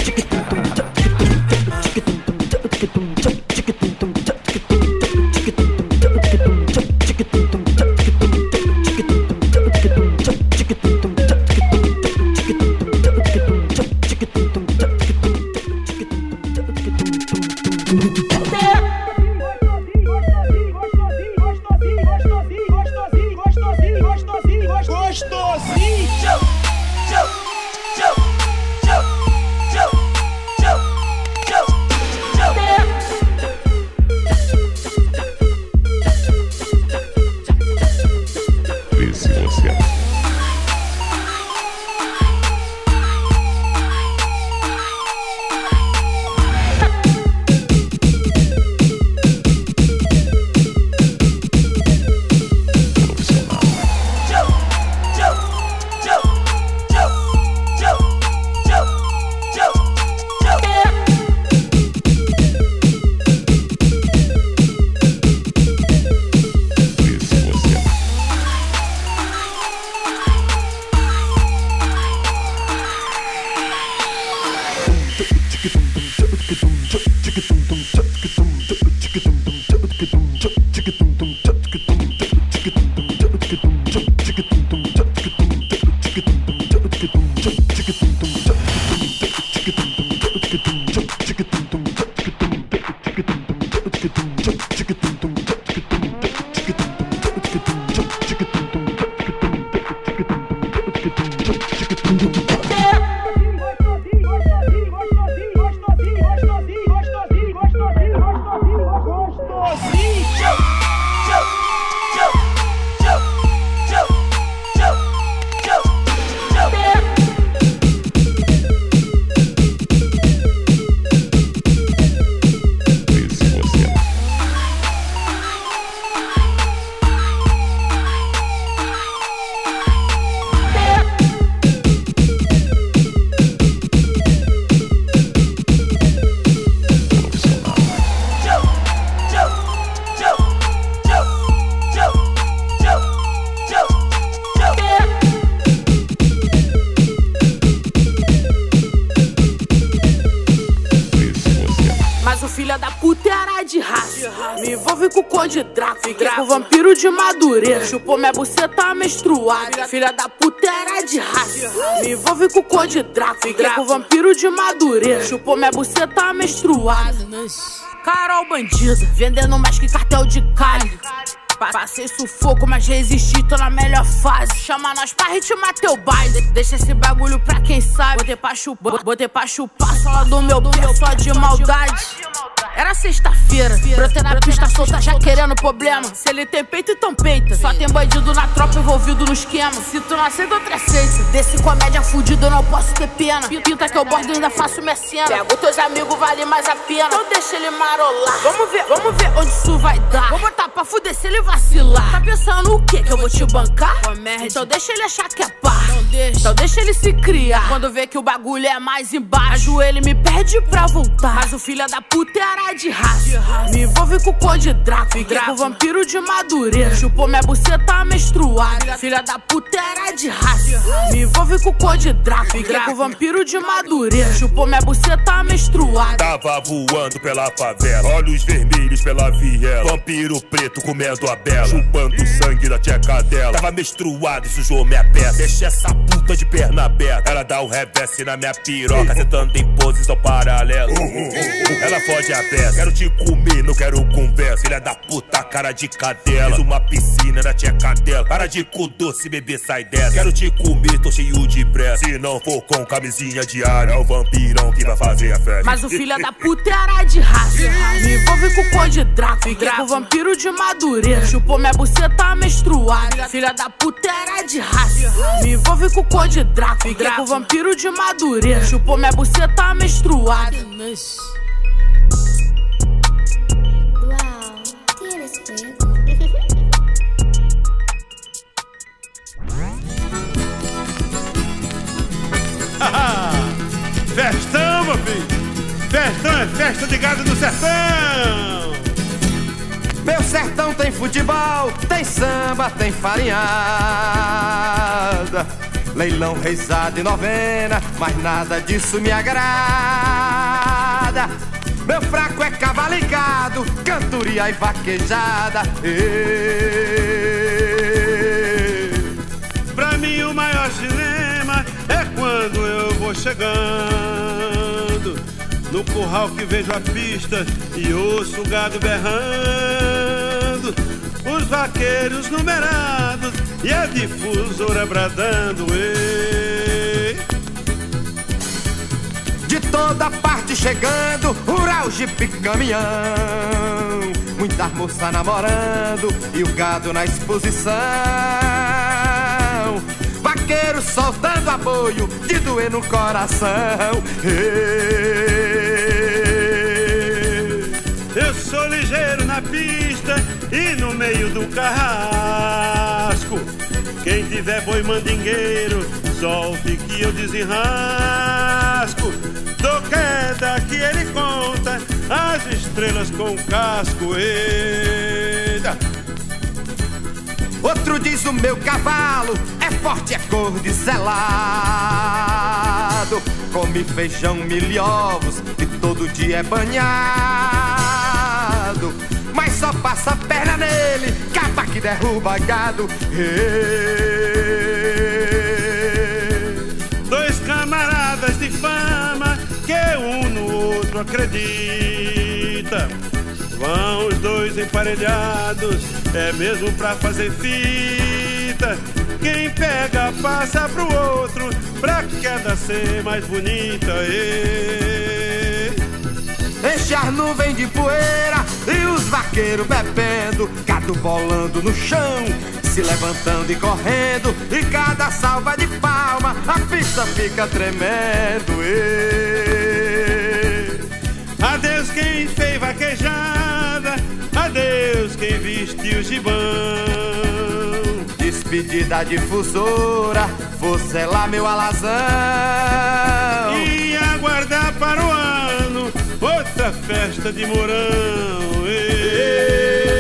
Chupou minha buceta menstruada. Filha da puta era de raça. Me envolve com o Conde Draco. Fiquei com vampiro de Madureira. Chupou minha buceta menstruada. Carol bandida. Vendendo mais que cartel de Cali. Pa- Passei sufoco, mas resisti, tô na melhor fase. Chama nós pra ritmar teu baile. Deixa esse bagulho pra quem sabe. Botei pra chupar, botei pra chupar só do meu pé, só de maldade. Era sexta-feira, brotei na pista solta já querendo problema. Se ele tem peito, então peita. Só tem bandido na tropa envolvido no esquema. Se tu não aceita, outra aceita. Desse comédia fudido, eu não posso ter pena. Pinta que eu bordo e ainda faço minha cena. Pego teus amigos, vale mais a pena. Então deixa ele marolar. Vamos ver, vamos ver onde isso vai dar. Vou botar pra fuder se ele vacilar. Tá pensando o quê? Que eu vou te bancar? Então deixa ele achar que é pá. Então deixa ele se criar. Quando vê que o bagulho é mais embaixo, ele me pede pra voltar. Mas o filho da puta era de raça. Me envolve com o conde Draco. Fiquei com o vampiro de madureira. Chupou minha buceta menstruada. Filha da puta era de raça. Me envolve com o conde Draco. Fiquei com o vampiro de madureira. Chupou minha buceta menstruada. Tava voando pela favela, olhos vermelhos pela viela. Vampiro preto comendo a bela, chupando sangue da tcheca dela. Tava menstruado e sujou minha peça. Deixa essa mm. Puta de perna aberta. Ela dá um revesse na minha piroca, sentando em posição paralela. Ela foge a peça. Quero te comer, não quero conversa. Filha da puta, cara de cadela. Fiz uma piscina na tcheca dela. Para de cu doce, bebê, sai dessa. Quero te comer, tô cheio de pressa. Se não for com camisinha diária, é o vampirão que vai fazer a festa. Mas o filho da puta era de raça. Me envolve com o conde Draco. Fiquei com o vampiro de madureira. Chupou minha buceta menstruada. Filha da puta era de raça. Me envolve com o conde Draco. Fiquei com o vampiro de madureira. Chupou minha buceta menstruada. Festão, meu filho! Festão é festa de gado do sertão! Meu sertão tem futebol, tem samba, tem farinhada. Leilão, reisada e novena, mas nada disso me agrada. Meu fraco é cavalo e gado, cantoria e vaquejada. Ê. Pra mim o maior cinema é quando eu vou chegando No curral que vejo a pista e ouço o gado berrando Os vaqueiros numerados e a difusora bradando Ei. De toda parte chegando, rural, jipe, caminhão. Muita moça namorando e o gado na exposição. Vaqueiro soltando apoio de doer no coração. Ê. Eu sou ligeiro na pista e no meio do carrasco. Quem tiver boi mandingueiro, solte que eu desenrasco. Dou queda que ele conta as estrelas com casco. Eita! Outro diz o meu cavalo é forte, é cor de selado. Come feijão, milho e ovos e todo dia é banhado. Mas só passa a perna nele, capa que derruba gado. Ê. Dois camaradas de fama que um no outro acredita. Vão os dois emparelhados, é mesmo pra fazer fita. Quem pega passa pro outro, pra queda ser mais bonita. Ê. Enche as nuvens de poeira e os vaqueiros bebendo, gado bolando no chão, se levantando e correndo, e cada salva de palma a pista fica tremendo. Ê. Adeus quem fez vaquejada, adeus quem vestiu gibão. Despedida difusora, você lá meu alazão. E aguardar para o ano outra festa de morão. Filho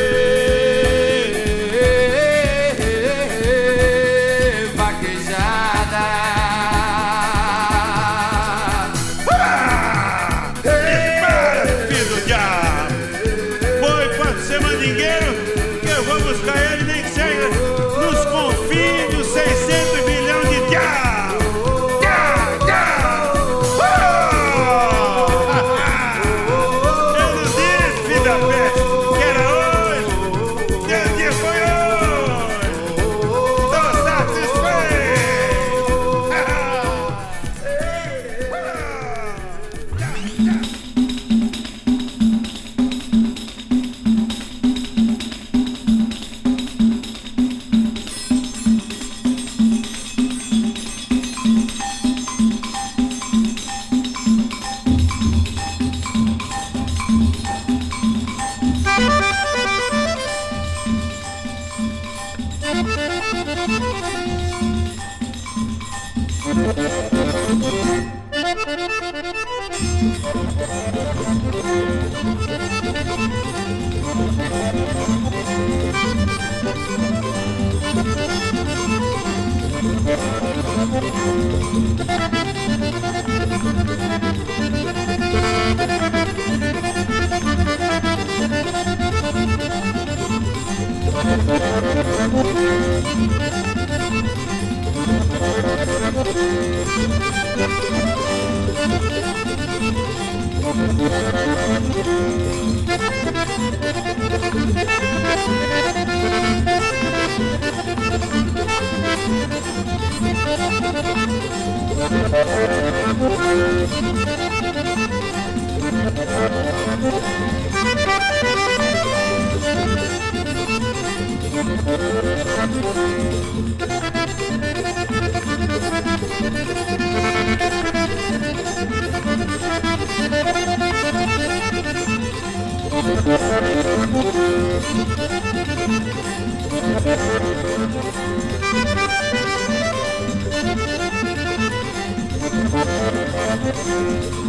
Baião,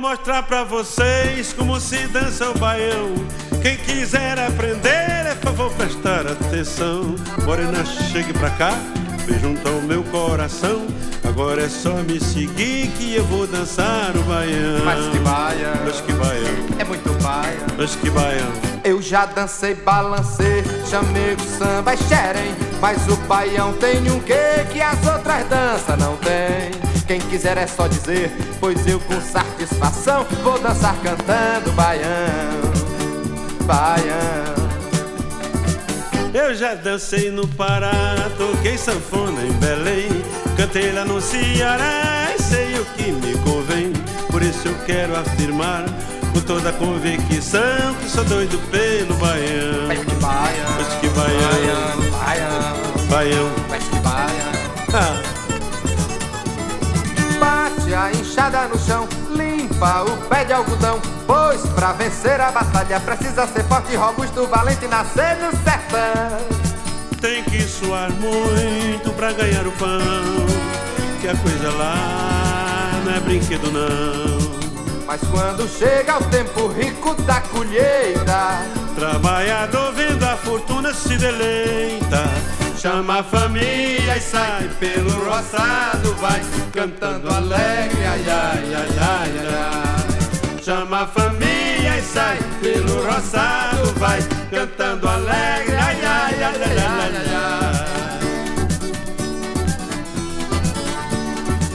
mostrar pra vocês como se dança o baião. Quem quiser aprender, é favor prestar atenção. Morena, chegue pra cá, vem junto ao meu coração. Agora é só me seguir que eu vou dançar o baião. Mas que baião. Mas que baião. É muito baião. Mas que baião. Eu já dancei, balancei, chamego, samba e xerém Mas o baião tem um quê que as outras danças não tem Quem quiser é só dizer, pois eu com satisfação Vou dançar cantando baião, baião Eu já dancei no Pará, toquei sanfona em Belém, cantei lá no Ceará, e sei o que me convém. Por isso eu quero afirmar com toda a convicção que sou doido pelo baião. Mas que baião, Mas que baião, baião, baião. mas que baião Ah, Bate a enxada no chão, limpa o pé de algodão Pois pra vencer a batalha precisa ser forte, robusto, valente e nascer no sertão tem que suar muito pra ganhar o pão, que a coisa lá não é brinquedo não. Mas quando chega o tempo rico da colheita Trabalhador vendo a fortuna se deleita. Chama a família e sai pelo roçado, vai cantando alegre, ai ai ai ai ai. Chama a família e sai pelo roçado, vai cantando alegre, ai ai ai ai ai ai.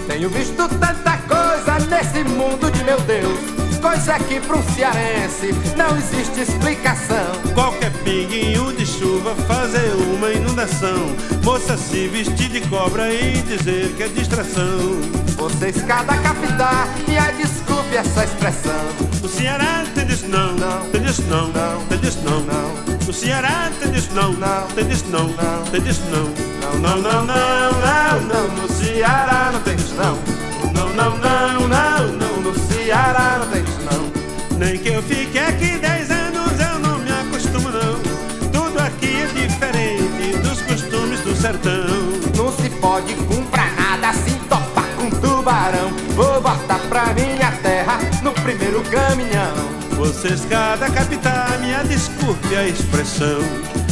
Tenho visto tanta coisa nesse mundo de meu Deus Coisa que pro cearense não existe explicação Qualquer pinguinho de chuva fazer uma inundação. Moça se vestir de cobra e dizer que é distração. Vocês cada captar e a desculpe essa expressão No Ceará tem disso não, tem disso não, tem disso não, No Ceará tem disso não, tem disso não, tem disso não. Não, não, não, não, não, não, no Ceará não tem disso não. Não, não, não, não, não, no Ceará não tem não. Nem que eu fique aqui dez anos eu não me acostumo não. Tudo aqui é diferente dos costumes do sertão. Não se pode comprar nada assim topar com tubarão Vou botar pra minha terra no primeiro caminhão Vocês cada capital, minha desculpe a expressão.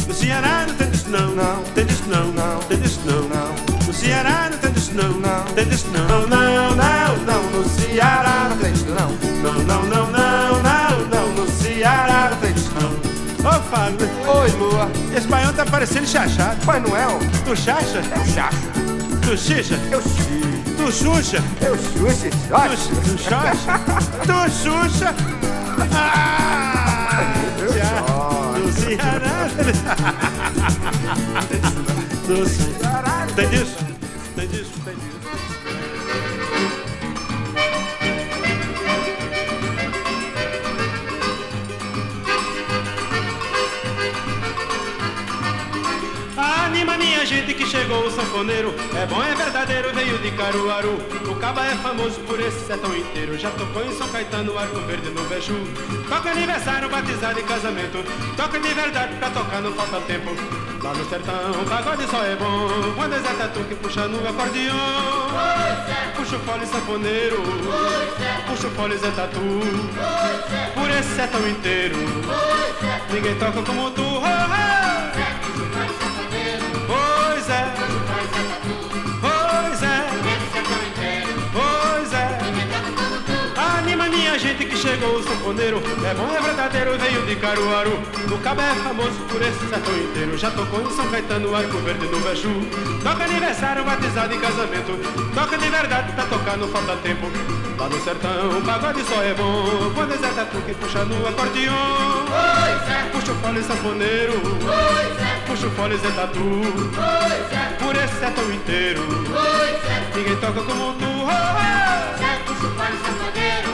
No Ceará não tem disso não, não, tem disso não, não, tem disso não, não. No Ceará não tem disso não, não, tem disso não, não, não, não. No Ceará não tem disso não, não, não, não, não, não, não. No Ceará não tem disso não. Ô Fábio, Oi, Lua. esse baião tá parecendo chachado. Pai Noel, Tu chacha? eu chacho. Tu xixa? Eu xixi. Tu xuxa? Eu xuxi, Tu, tu chacha? Tu xuxa? Do Ceará. Do Ceará. Tem disso? Tem disso? Tem disso? Anima minha gente que chegou o sanfoneiro. É bom, é verdadeiro, veio de Caruaru. O Caba é famoso por esse sertão inteiro. Já tocou em São Caetano, Arco Verde, no Beju Toca aniversário, batizado e casamento. Toca de verdade pra tocar, não falta tempo. Lá no sertão, pagode só é bom. Quando é Zé Tatu que puxa no acordeon. Puxa o fole sanfoneiro. Puxa o fole Zé Tatu. Por esse sertão inteiro. Ninguém toca como tu. Oh, oh. Gente que chegou o sanfoneiro. É bom, é verdadeiro, veio de Caruaru. O Cabo é famoso por esse sertão inteiro. Já tocou em São Caetano, Arco Verde, no Beju. Toca aniversário, batizado e casamento. Toca de verdade, pra tocar não falta tempo. Lá no sertão, o pagode só é bom. Quando é Zé Tatu que puxa no acordeon. Puxa o fole sanfoneiro. Puxa o fole Zé Tatu. Por esse sertão inteiro. Ninguém toca como tu. Oh, oh. Puxa o fole sanfoneiro.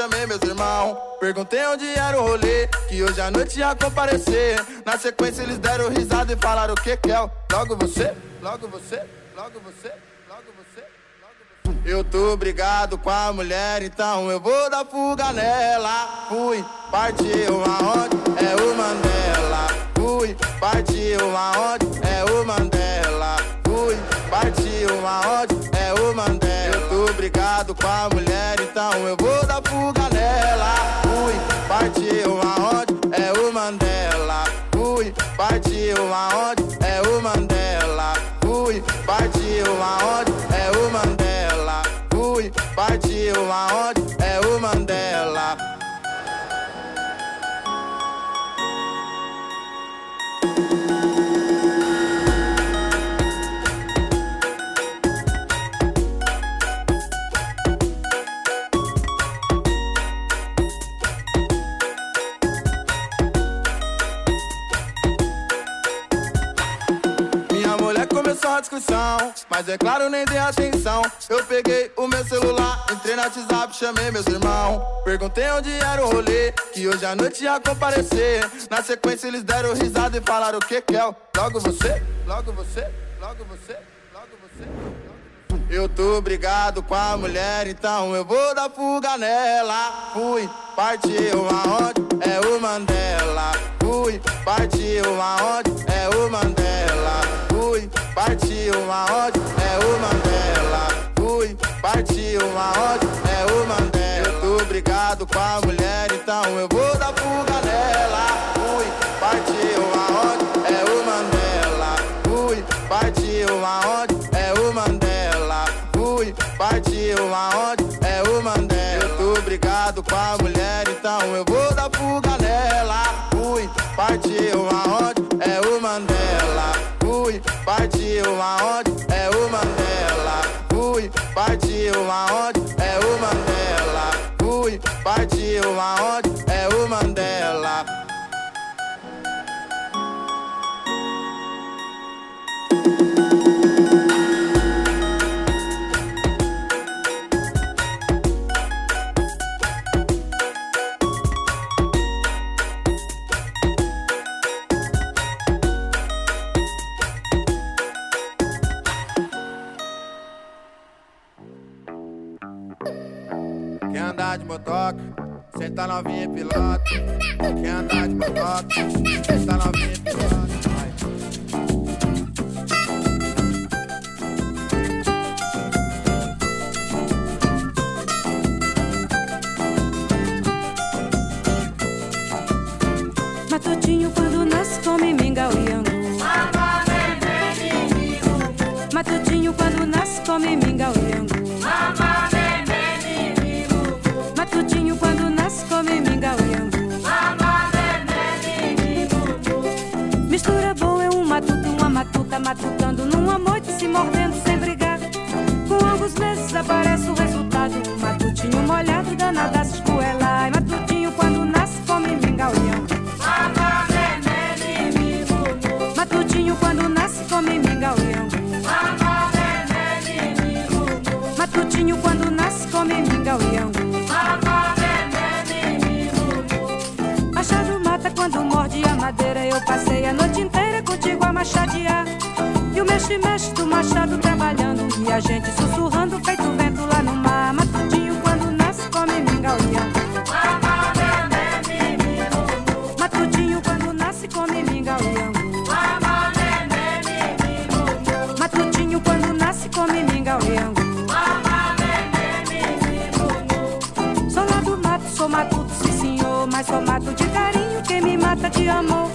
Chamei meus irmãos. Perguntei onde era o rolê, que hoje à noite ia comparecer. Na sequência, eles deram risada e falaram: O que que é? Logo você, logo você, logo você, logo você. Eu tô brigado com a mulher, então eu vou dar fuga nela. Fui, partiu aonde? É o Mandela. Fui, partiu aonde? É o Mandela. Fui, partiu aonde? É o Mandela. Eu tô brigado com a mulher, então eu vou dar fuga nela. Fui, partiu aonde? É o Mandela. Fui, partiu aonde? É é claro, nem dei atenção. Eu peguei o meu celular, entrei no WhatsApp, chamei meus irmãos. Perguntei onde era o rolê, que hoje à noite ia comparecer. Na sequência, eles deram risada e falaram: O que que é? Logo você, logo você, logo você, logo você. Eu tô brigado com a mulher, então eu vou dar fuga nela. Fui, partiu aonde? É o Mandela. Fui, partiu aonde? É o Mandela. Fui, partiu aonde? É o Mandela. Fui, partiu aonde? É o Mandela. Eu tô brigado com a mulher, então eu vou dar fuga Senta novinha e pilota. Quer andar de motoca? Senta novinha e pilota. Matutinho quando nasce come mingau e matutando numa moita se mordendo sem brigar. Com alguns meses aparece o resultado. Um matutinho molhado danada se escoela. E matutinho quando nasce come mingau angu. Matutinho quando nasce come mingau angu. Matutinho quando nasce come mingau angu. Machado mata quando morde a madeira. Eu passei a noite inteira contigo a machadear. E o mexe-mexe do machado trabalhando. E a gente sussurrando feito vento lá no mar. Matutinho quando nasce come mingau angu. Matutinho quando nasce come mingau angu. Matutinho quando nasce come mingau angu. Sou lá do mato, sou matuto, sim senhor. Mas sou mato de carinho, quem me mata de amor.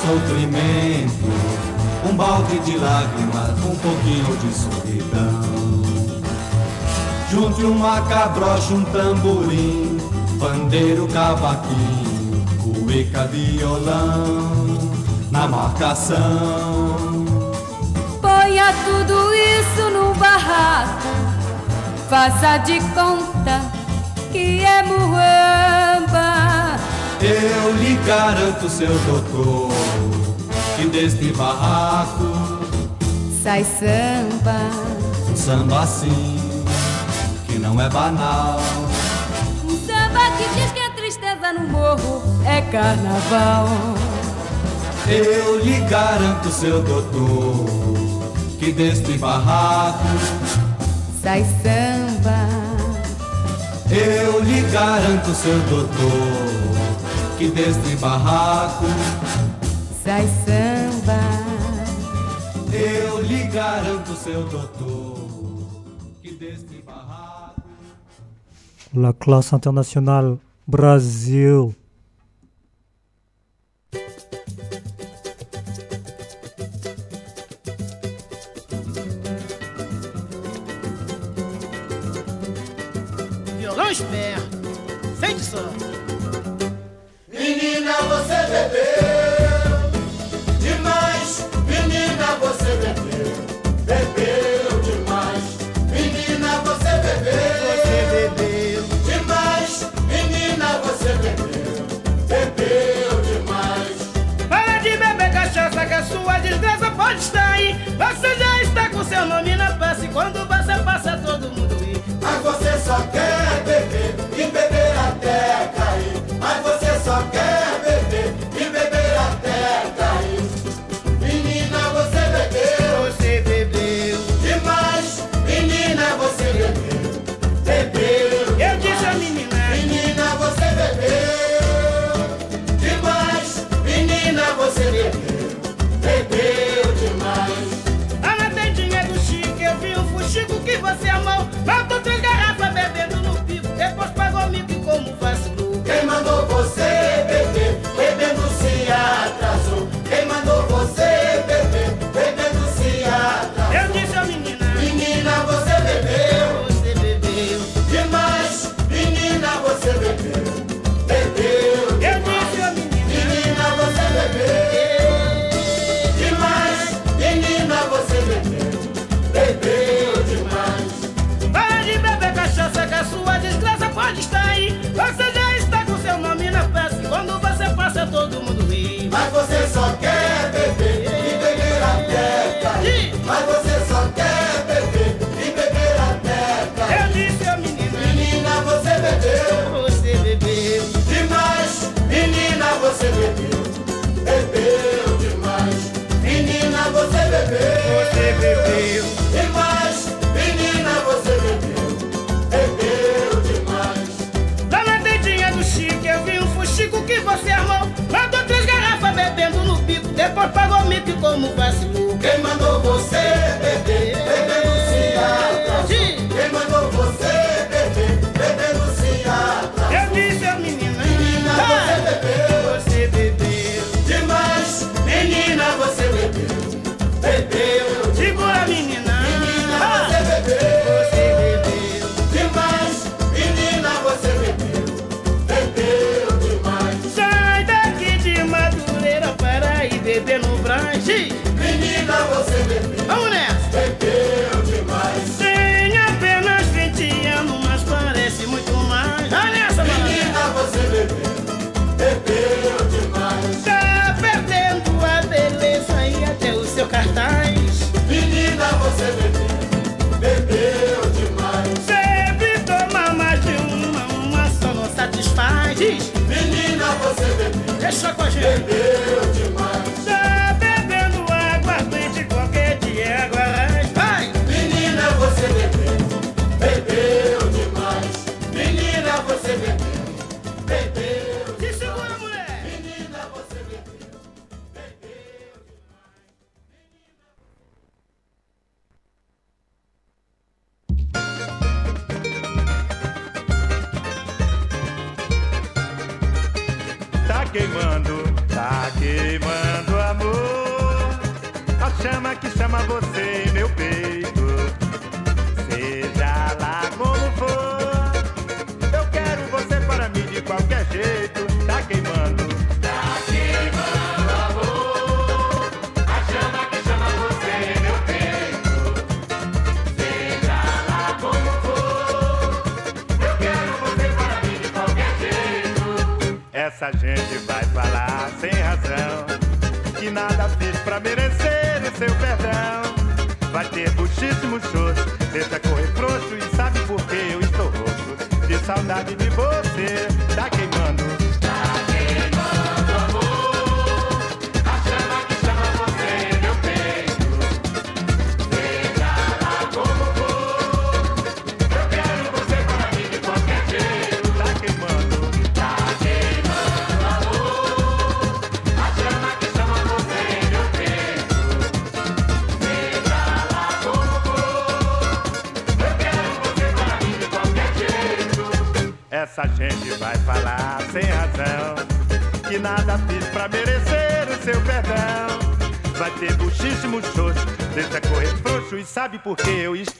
Sofrimento, um balde de lágrimas, um pouquinho de solidão. Junte uma cabrocha, um tamborim, pandeiro, cavaquinho, cueca, violão, na marcação. Ponha tudo isso num barraco, faça de conta que é muamba. Eu lhe garanto, seu doutor, que deste barraco sai samba. Um samba assim, que não é banal. Um samba que diz que a tristeza no morro é carnaval. Eu lhe garanto, seu doutor, que deste barraco sai samba. Eu lhe garanto, seu doutor que deste barraco sai samba. Eu lhe garanto, seu doutor, que deste barraco. La classe internacional Brasil. pode estar aí. Você já está com seu nome na face. Quando passa, passa todo mundo ir. Mas você só quer beber e beber. você bebeu, bebeu demais. Menina, você bebeu, você bebeu demais. Menina, você bebeu, bebeu demais. Lá na dedinha do Chico eu vi um fuxico que você armou. Mandou três garrafas bebendo no bico, depois pagou mico como vai. Deixa com a gente. Bebeu sabe por que eu estou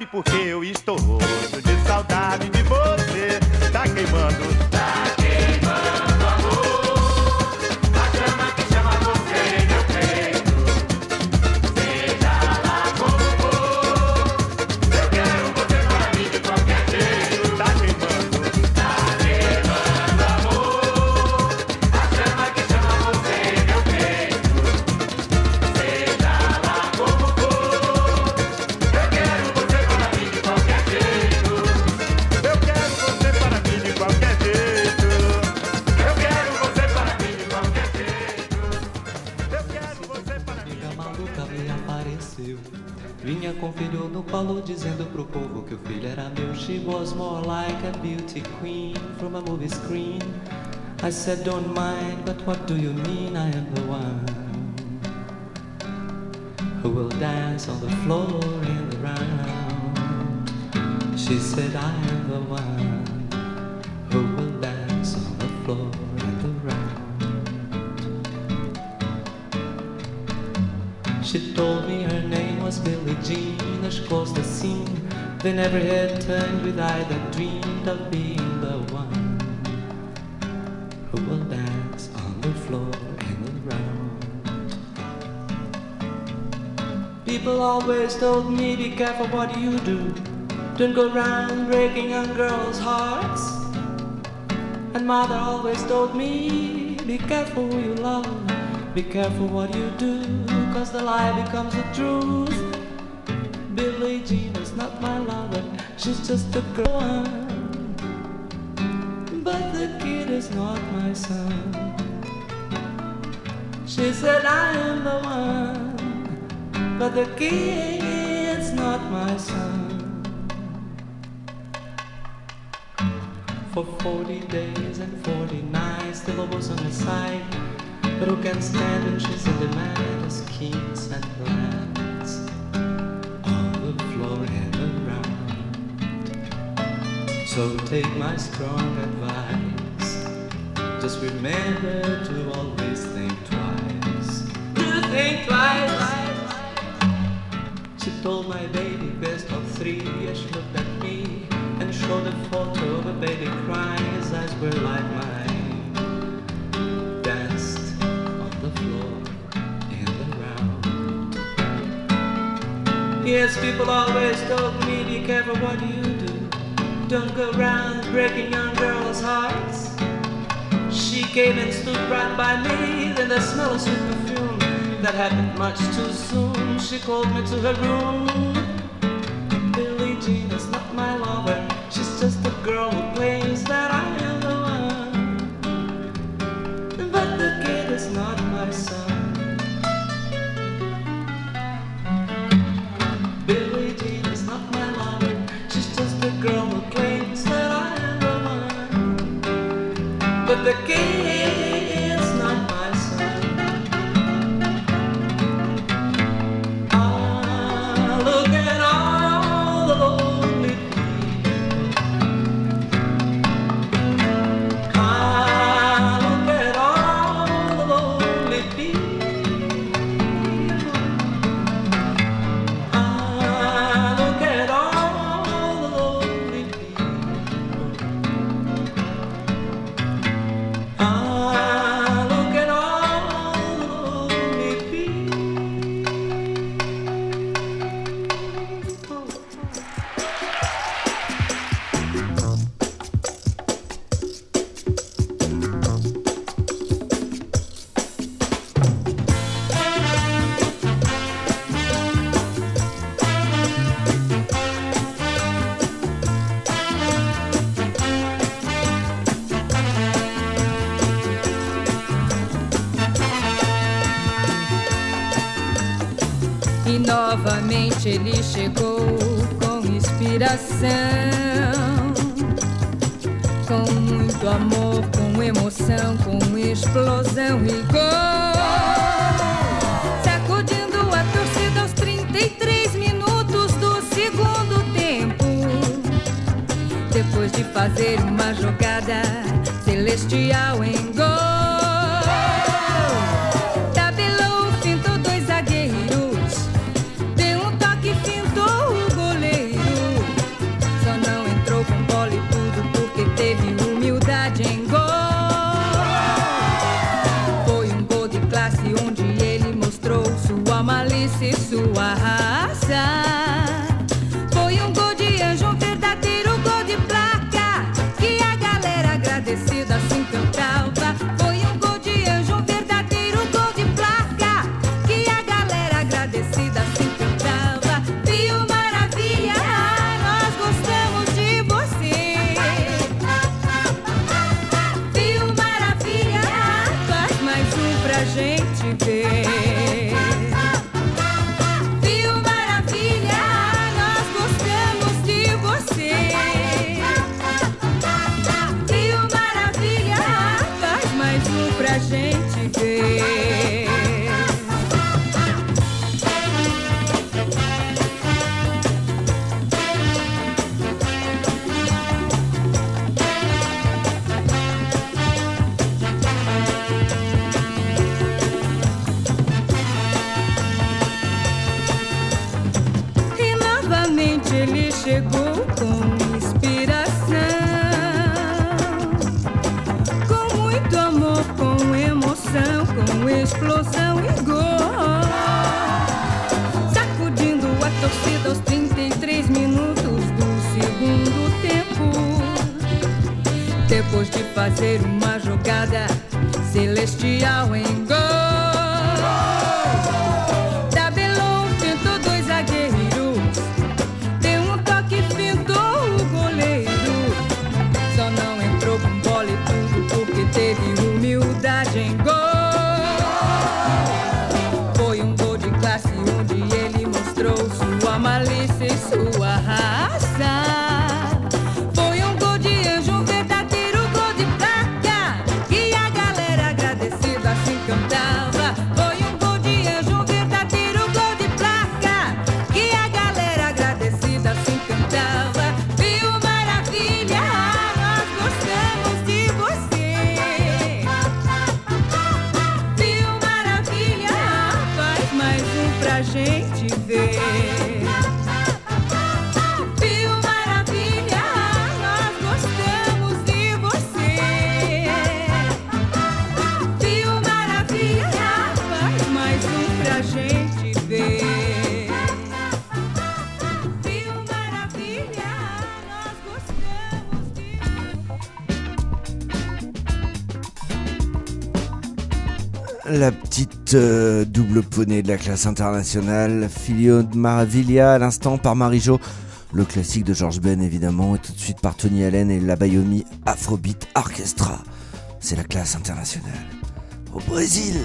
people scene. Then every head turned with eye that dreamed of being the one who will dance on the floor in the round. People always told me, be careful what you do. Don't go round breaking young girls' hearts. And mother always told me, be careful who you love. Be careful what you do, cause the lie becomes the truth. Billie Jean not my lover, she's just a girl. But the kid is not my son. She said, I am the one, but the kid's not my son. For 40 days and 40 nights, the love was on his side. But who can stand when she's in demand as kings and lands take my strong advice. Just remember to always think twice. To think twice. She told my baby best of three as she looked at me and showed a photo of a baby crying. His eyes were like mine. Danced on the floor in the round. Yes, people always told me be careful what you. Don't go round breaking young girls' hearts. She came and stood right by me, then the smell of sweet perfume that happened much too soon. She called me to her room. Billie Jean is not my lover, Novamente ele chegou com inspiração, com muito amor, com emoção, com explosão e gol. Sacudindo a torcida aos 33 minutos do segundo tempo. Depois de fazer uma jogada celestial em gol. le poney de la classe internationale, Filio de Maraviglia à l'instant par Marie-Jo, le classique de George Ben évidemment, et tout de suite par Tony Allen et la Bayomi Afrobeat Orchestra. C'est la classe internationale. Au Brésil!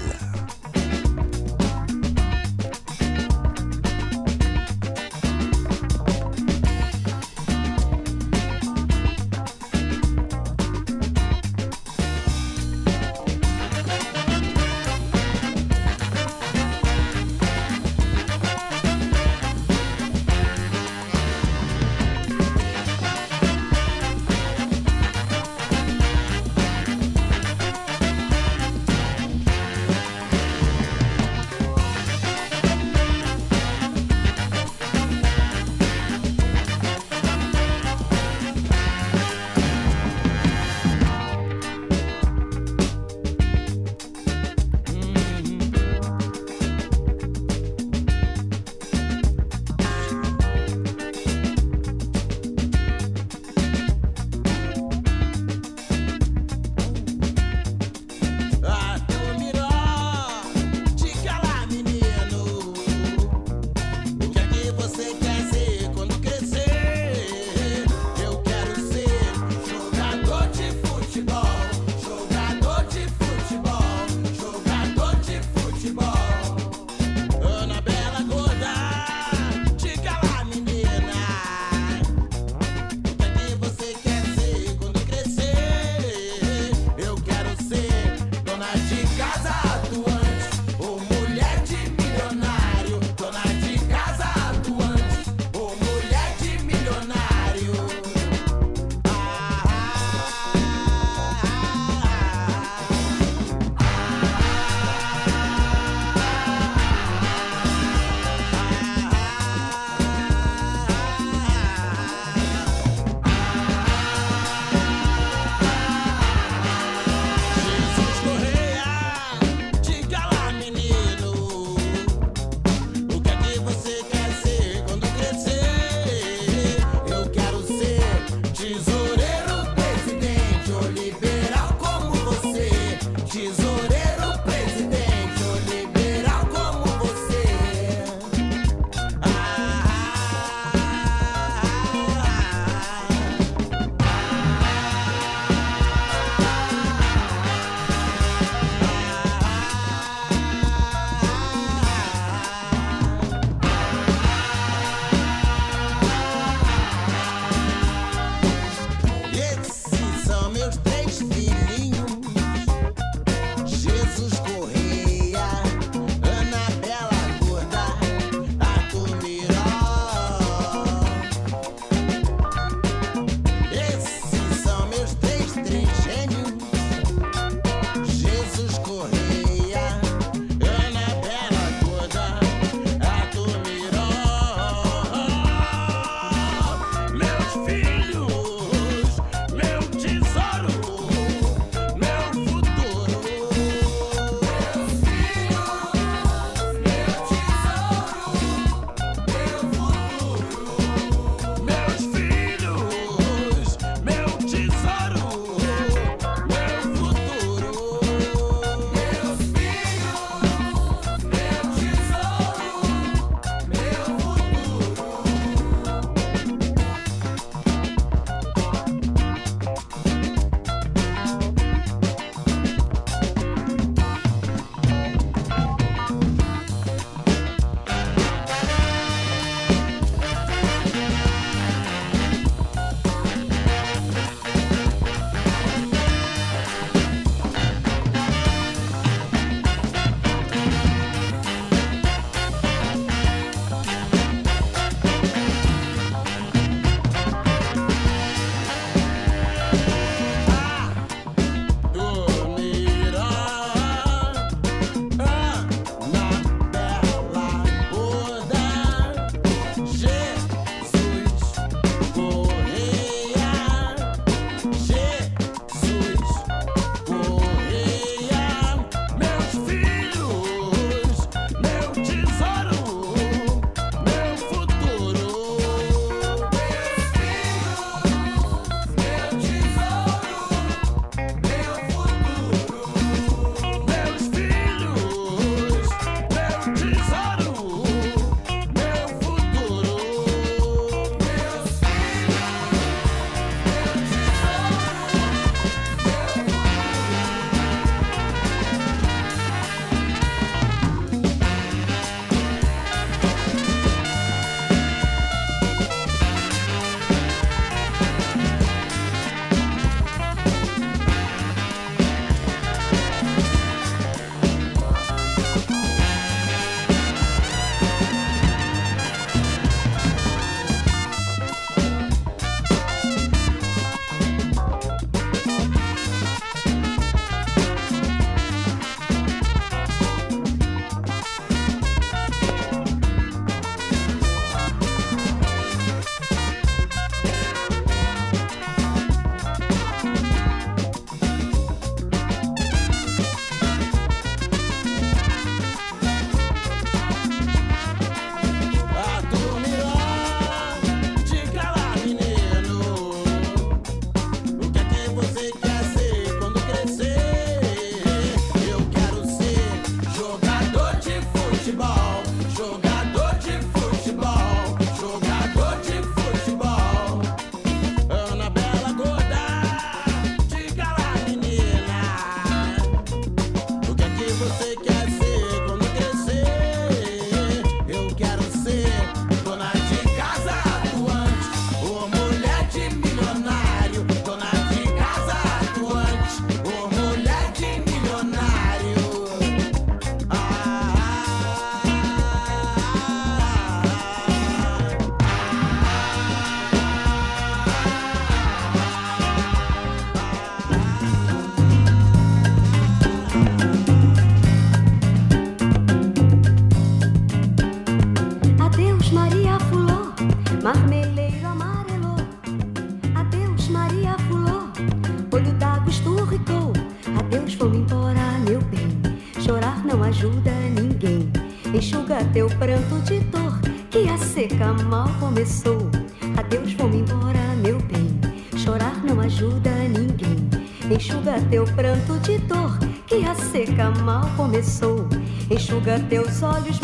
pranto de dor que a seca mal começou. Adeus, vou-me embora, meu bem. Chorar não ajuda ninguém. Enxuga teu pranto de dor que a seca mal começou. Enxuga teus olhos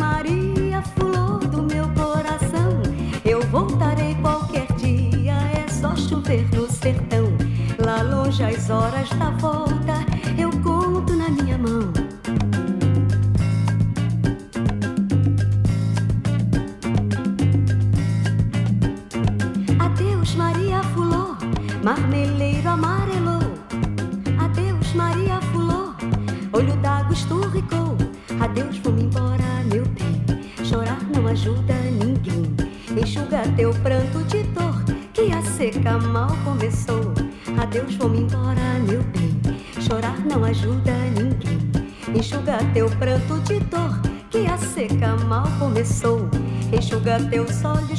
pranto de dor que a seca mal começou. Enxuga teus olhos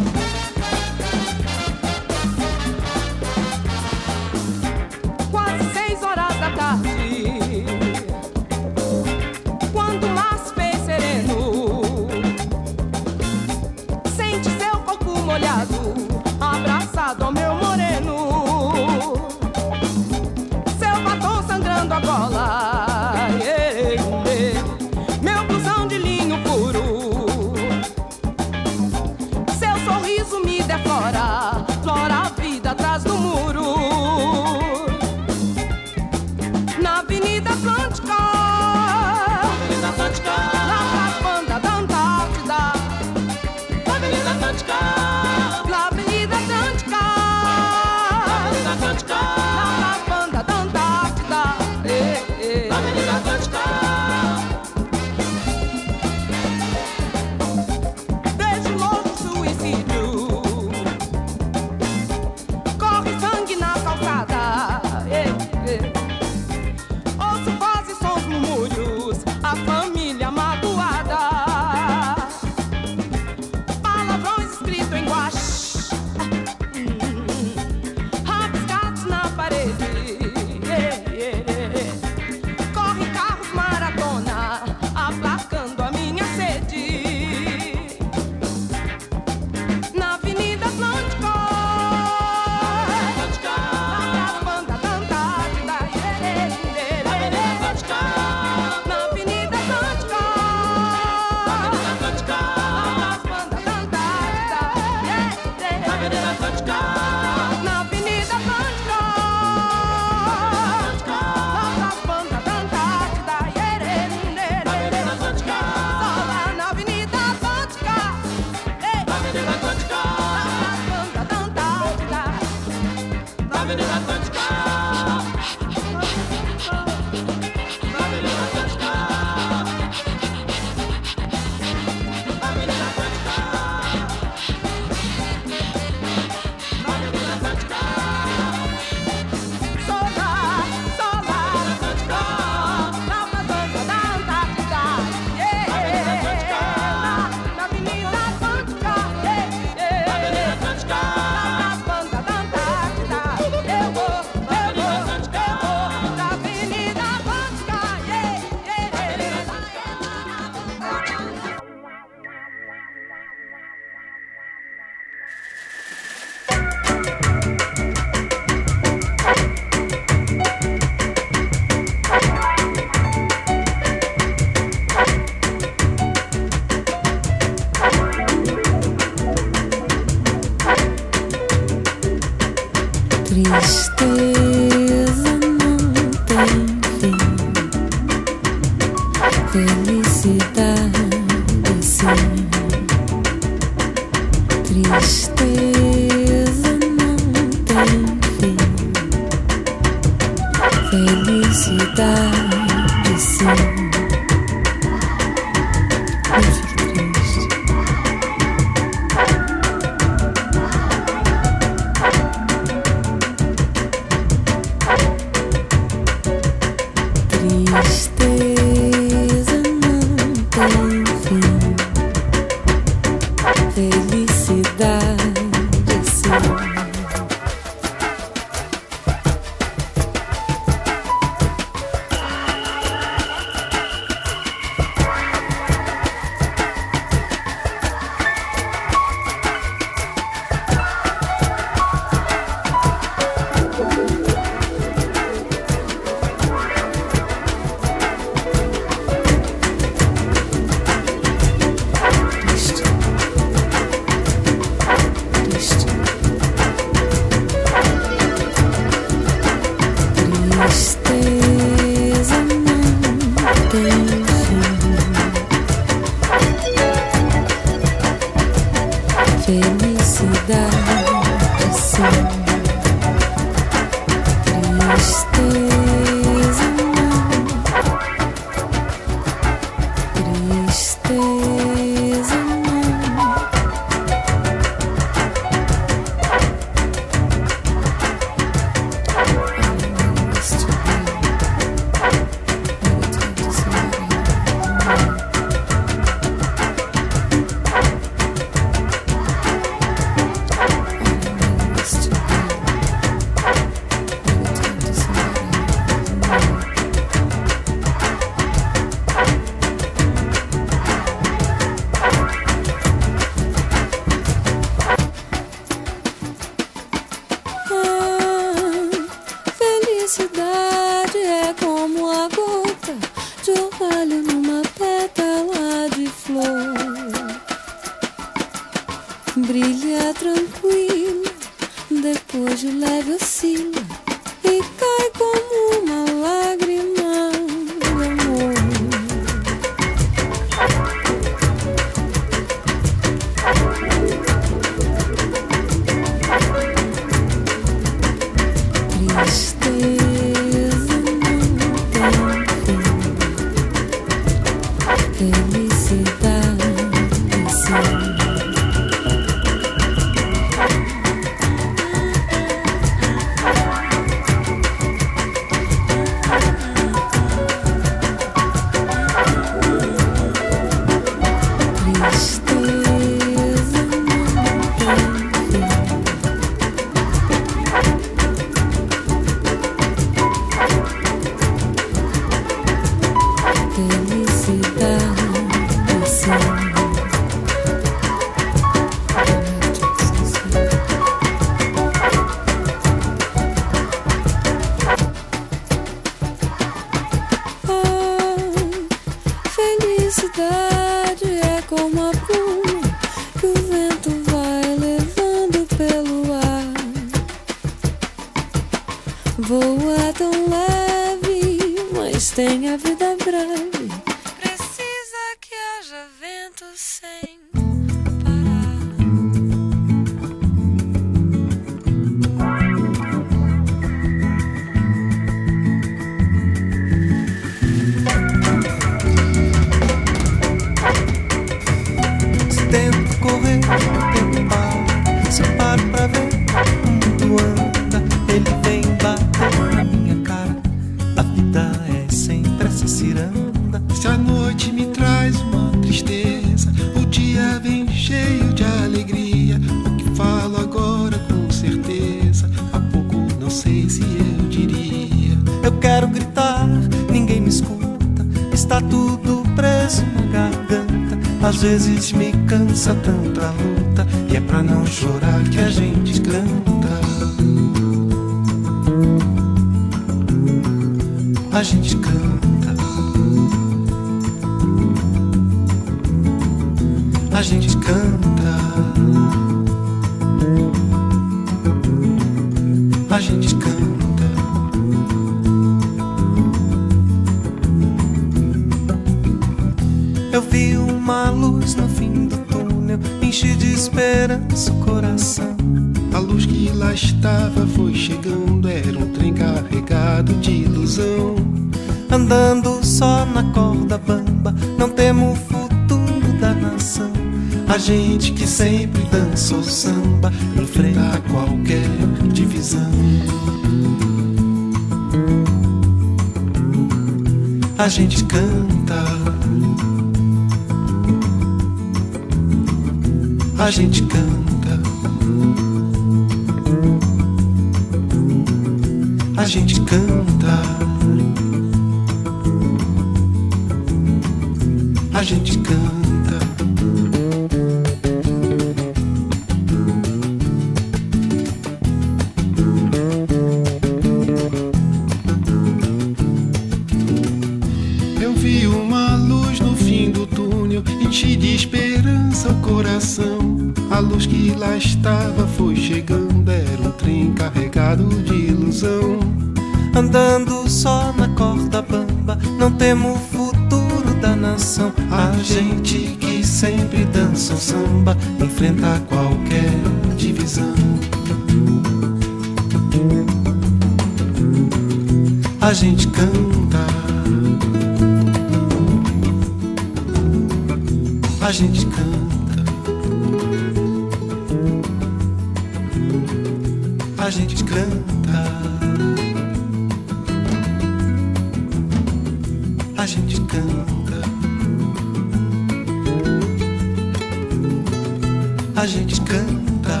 canta.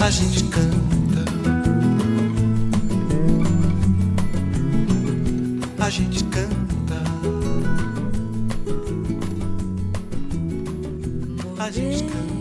A gente canta. A gente canta. A gente canta.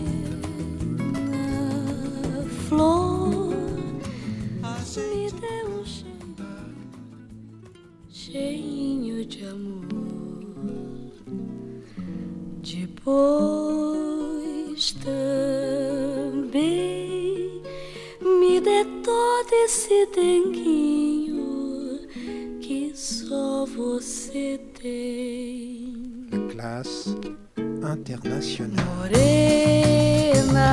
Classe internationale. Morena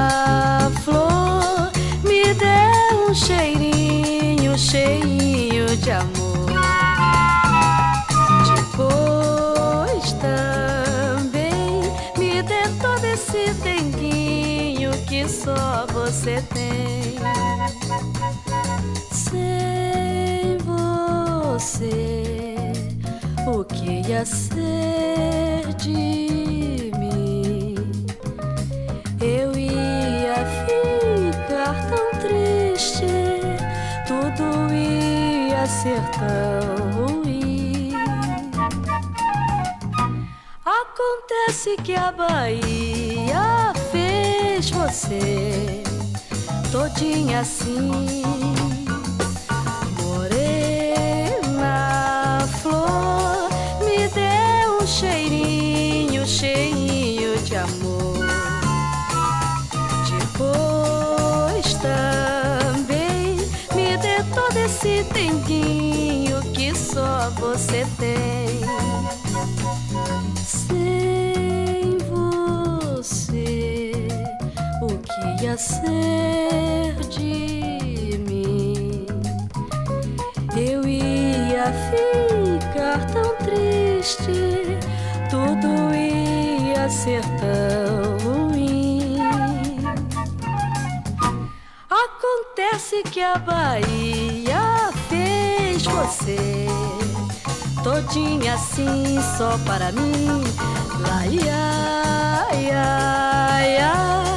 flor, me dê um cheirinho, cheirinho de amor. Depois também me dê todo esse denguinho que só você tem. Sem você, ia ser de mim? Eu ia ficar tão triste, tudo ia ser tão ruim. Acontece que a Bahia fez você todinha assim. Denguinho que só você tem. Sem você, o que ia ser de mim? Eu ia ficar tão triste, tudo ia ser tão ruim. Acontece que a Bahia todinha assim só para mim. Lá ia, ia, ia,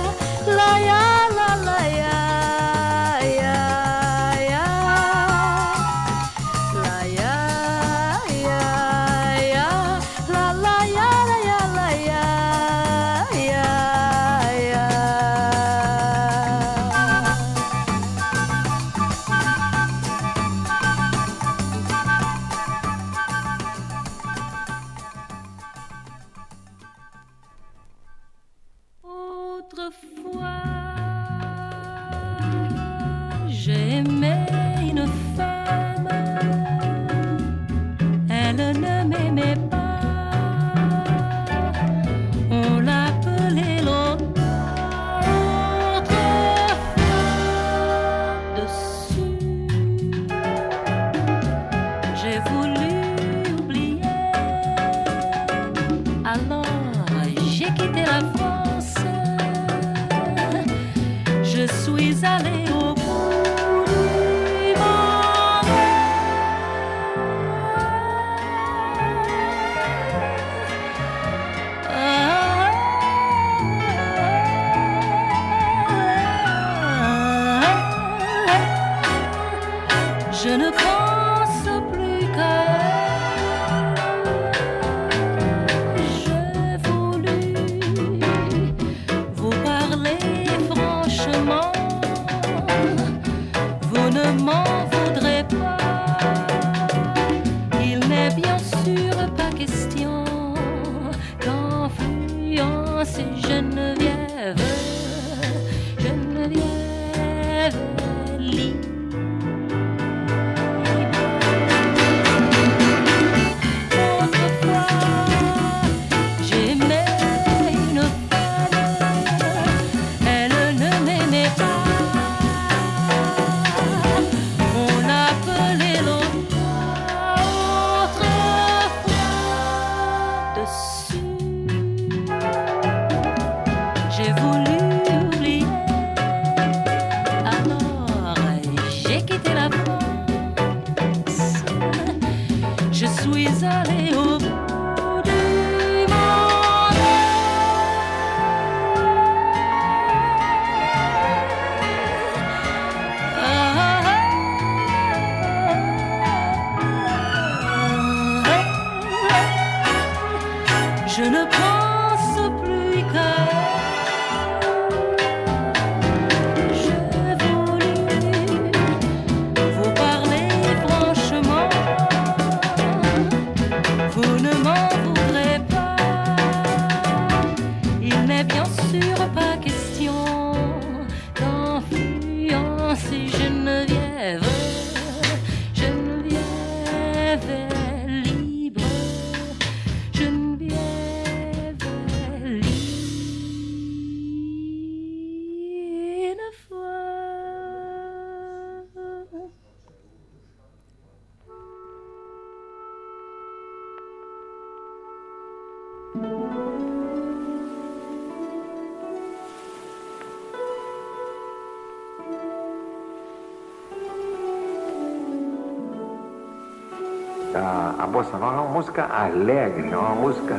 É uma música alegre, é uma música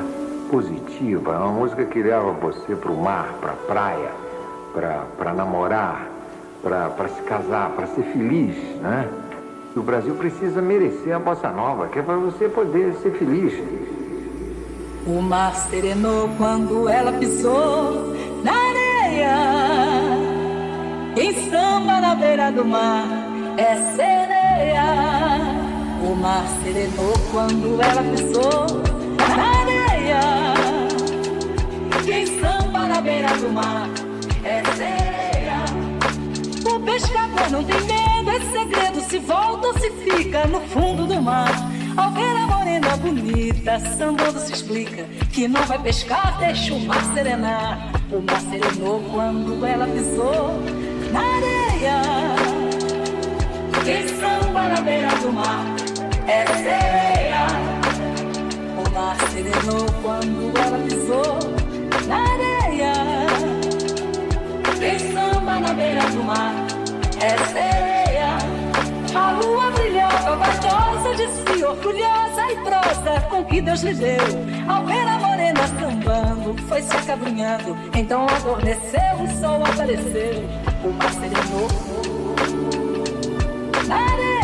positiva, é uma música que leva você para o mar, para a praia, para namorar, para se casar, para ser feliz, né? E o Brasil precisa merecer a bossa nova, que é para você poder ser feliz. O mar serenou quando ela pisou na areia. Quem samba na beira do mar é sereia. O mar serenou quando ela pisou na areia. Quem samba na beira do mar é sereia. O pescador não tem medo, é segredo. Se volta ou se fica no fundo do mar. Ao ver a morena bonita, sambando se explica que não vai pescar, deixa o mar serenar. O mar serenou quando ela pisou na areia. Quem samba na beira do mar é sereia. O mar serenou quando ela pisou na areia. Quem samba na beira do mar é sereia. A lua brilhava, vaidosa de si, orgulhosa e prosa com que Deus lhe deu. Ao ver a morena sambando, foi se acabrunhando. Então adormeceu, o sol apareceu. O mar serenou na areia.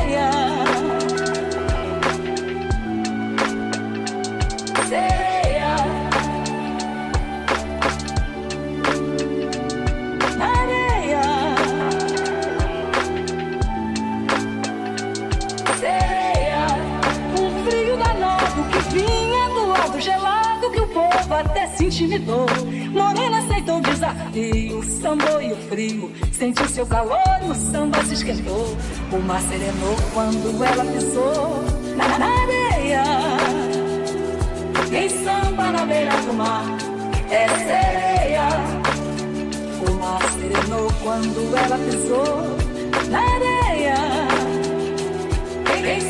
Intimidou. Morena aceitou o desafio, sambou e o frio. Sentiu seu calor o samba se esquentou. O mar serenou quando ela pisou na, na areia. Quem samba na beira do mar é sereia. O mar serenou quando ela pisou na areia. Quem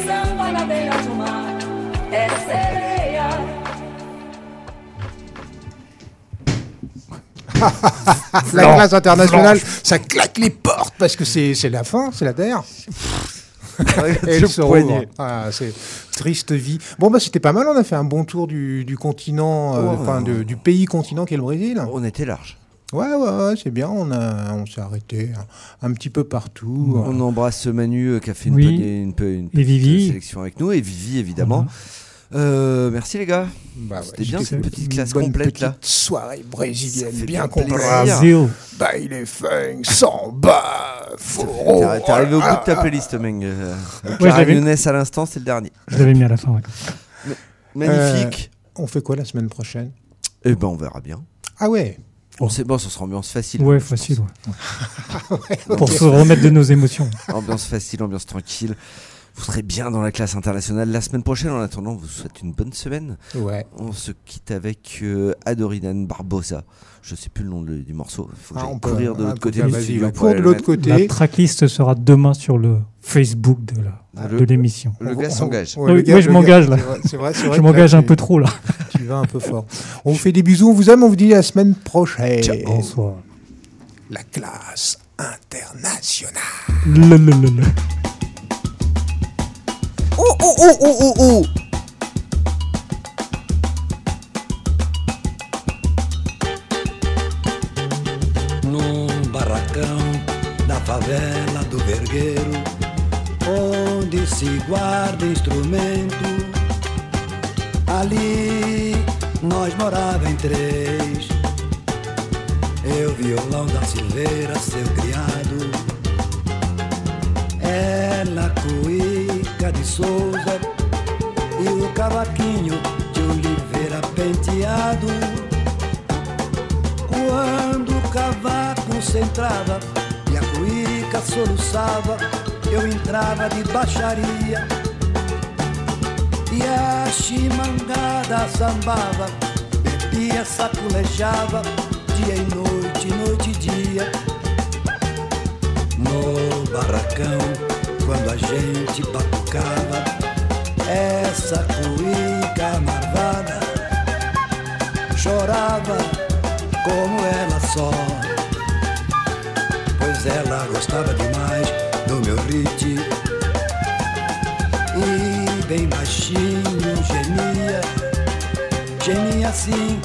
la classe internationale, blanche. ça claque les portes parce que c'est c'est la fin, c'est la terre. Et le elle se poignet. Ah, c'est triste vie. Bon bah c'était pas mal, on a fait un bon tour du, du continent, euh, Ouais, enfin de- du pays continent qu'est le Brésil. On était large. Ouais ouais, ouais c'est bien, on a on s'est arrêté un, un petit peu partout. On embrasse Manu euh, qui a fait une, Oui. petite- une, Et Vivi. sélection avec nous et Vivi évidemment. Euh, merci les gars. Bah ouais, C'était bien cette petite classe bonne complète petite là. soirée brésilienne bien bien complète. plaisir. Bah il est funk, samba, foro. T'es t'es arrivé au bout de ta ah, playlist, Meng. Euh, Ouais, à l'instant, c'est le dernier. Je l'avais mis à la fin, ouais. Magnifique. Euh, on fait quoi la semaine prochaine? Eh ben, on verra bien. Ah ouais. On sait bon, ça sera ambiance facile. Ouais, pense. facile, ouais. Pour se remettre de nos émotions. Ambiance facile, ambiance tranquille. Vous serez bien dans la classe internationale la semaine prochaine. En attendant, on vous souhaite une bonne semaine. Ouais. On se quitte avec euh, Adorinan Barbosa. Je sais plus le nom de- du morceau. Il faut que Ah, j'aille on peut- courir de l'autre côté bah, du vas-y, cours de le l'autre côté. La tracklist sera demain sur le Facebook de la Ah, de l'émission. le gars s'engage. Oui, oui, je m'engage là. C'est vrai, c'est vrai, je m'engage un peu trop là. Tu vas un peu fort. On vous fait des bisous, on vous aime, on vous dit à la semaine prochaine. Bonsoir. La classe internationale. Le, le, le, oh num barracão da favela do Vergueiro, onde se guarda instrumento. Ali nós morava em três. Eu, violão da Silveira, seu criado. Ela, de Souza. E o cavaquinho de Oliveira penteado. concentrava e a cuíca soluçava, eu entrava de baixaria. E a chimangada sambava, bebia, saculejava, dia e noite, noite e dia. No barracão, quando a gente batucava, essa cuíca marvada chorava como ela só. Pois ela gostava demais do meu ritmo e bem baixinho gemia, gemia assim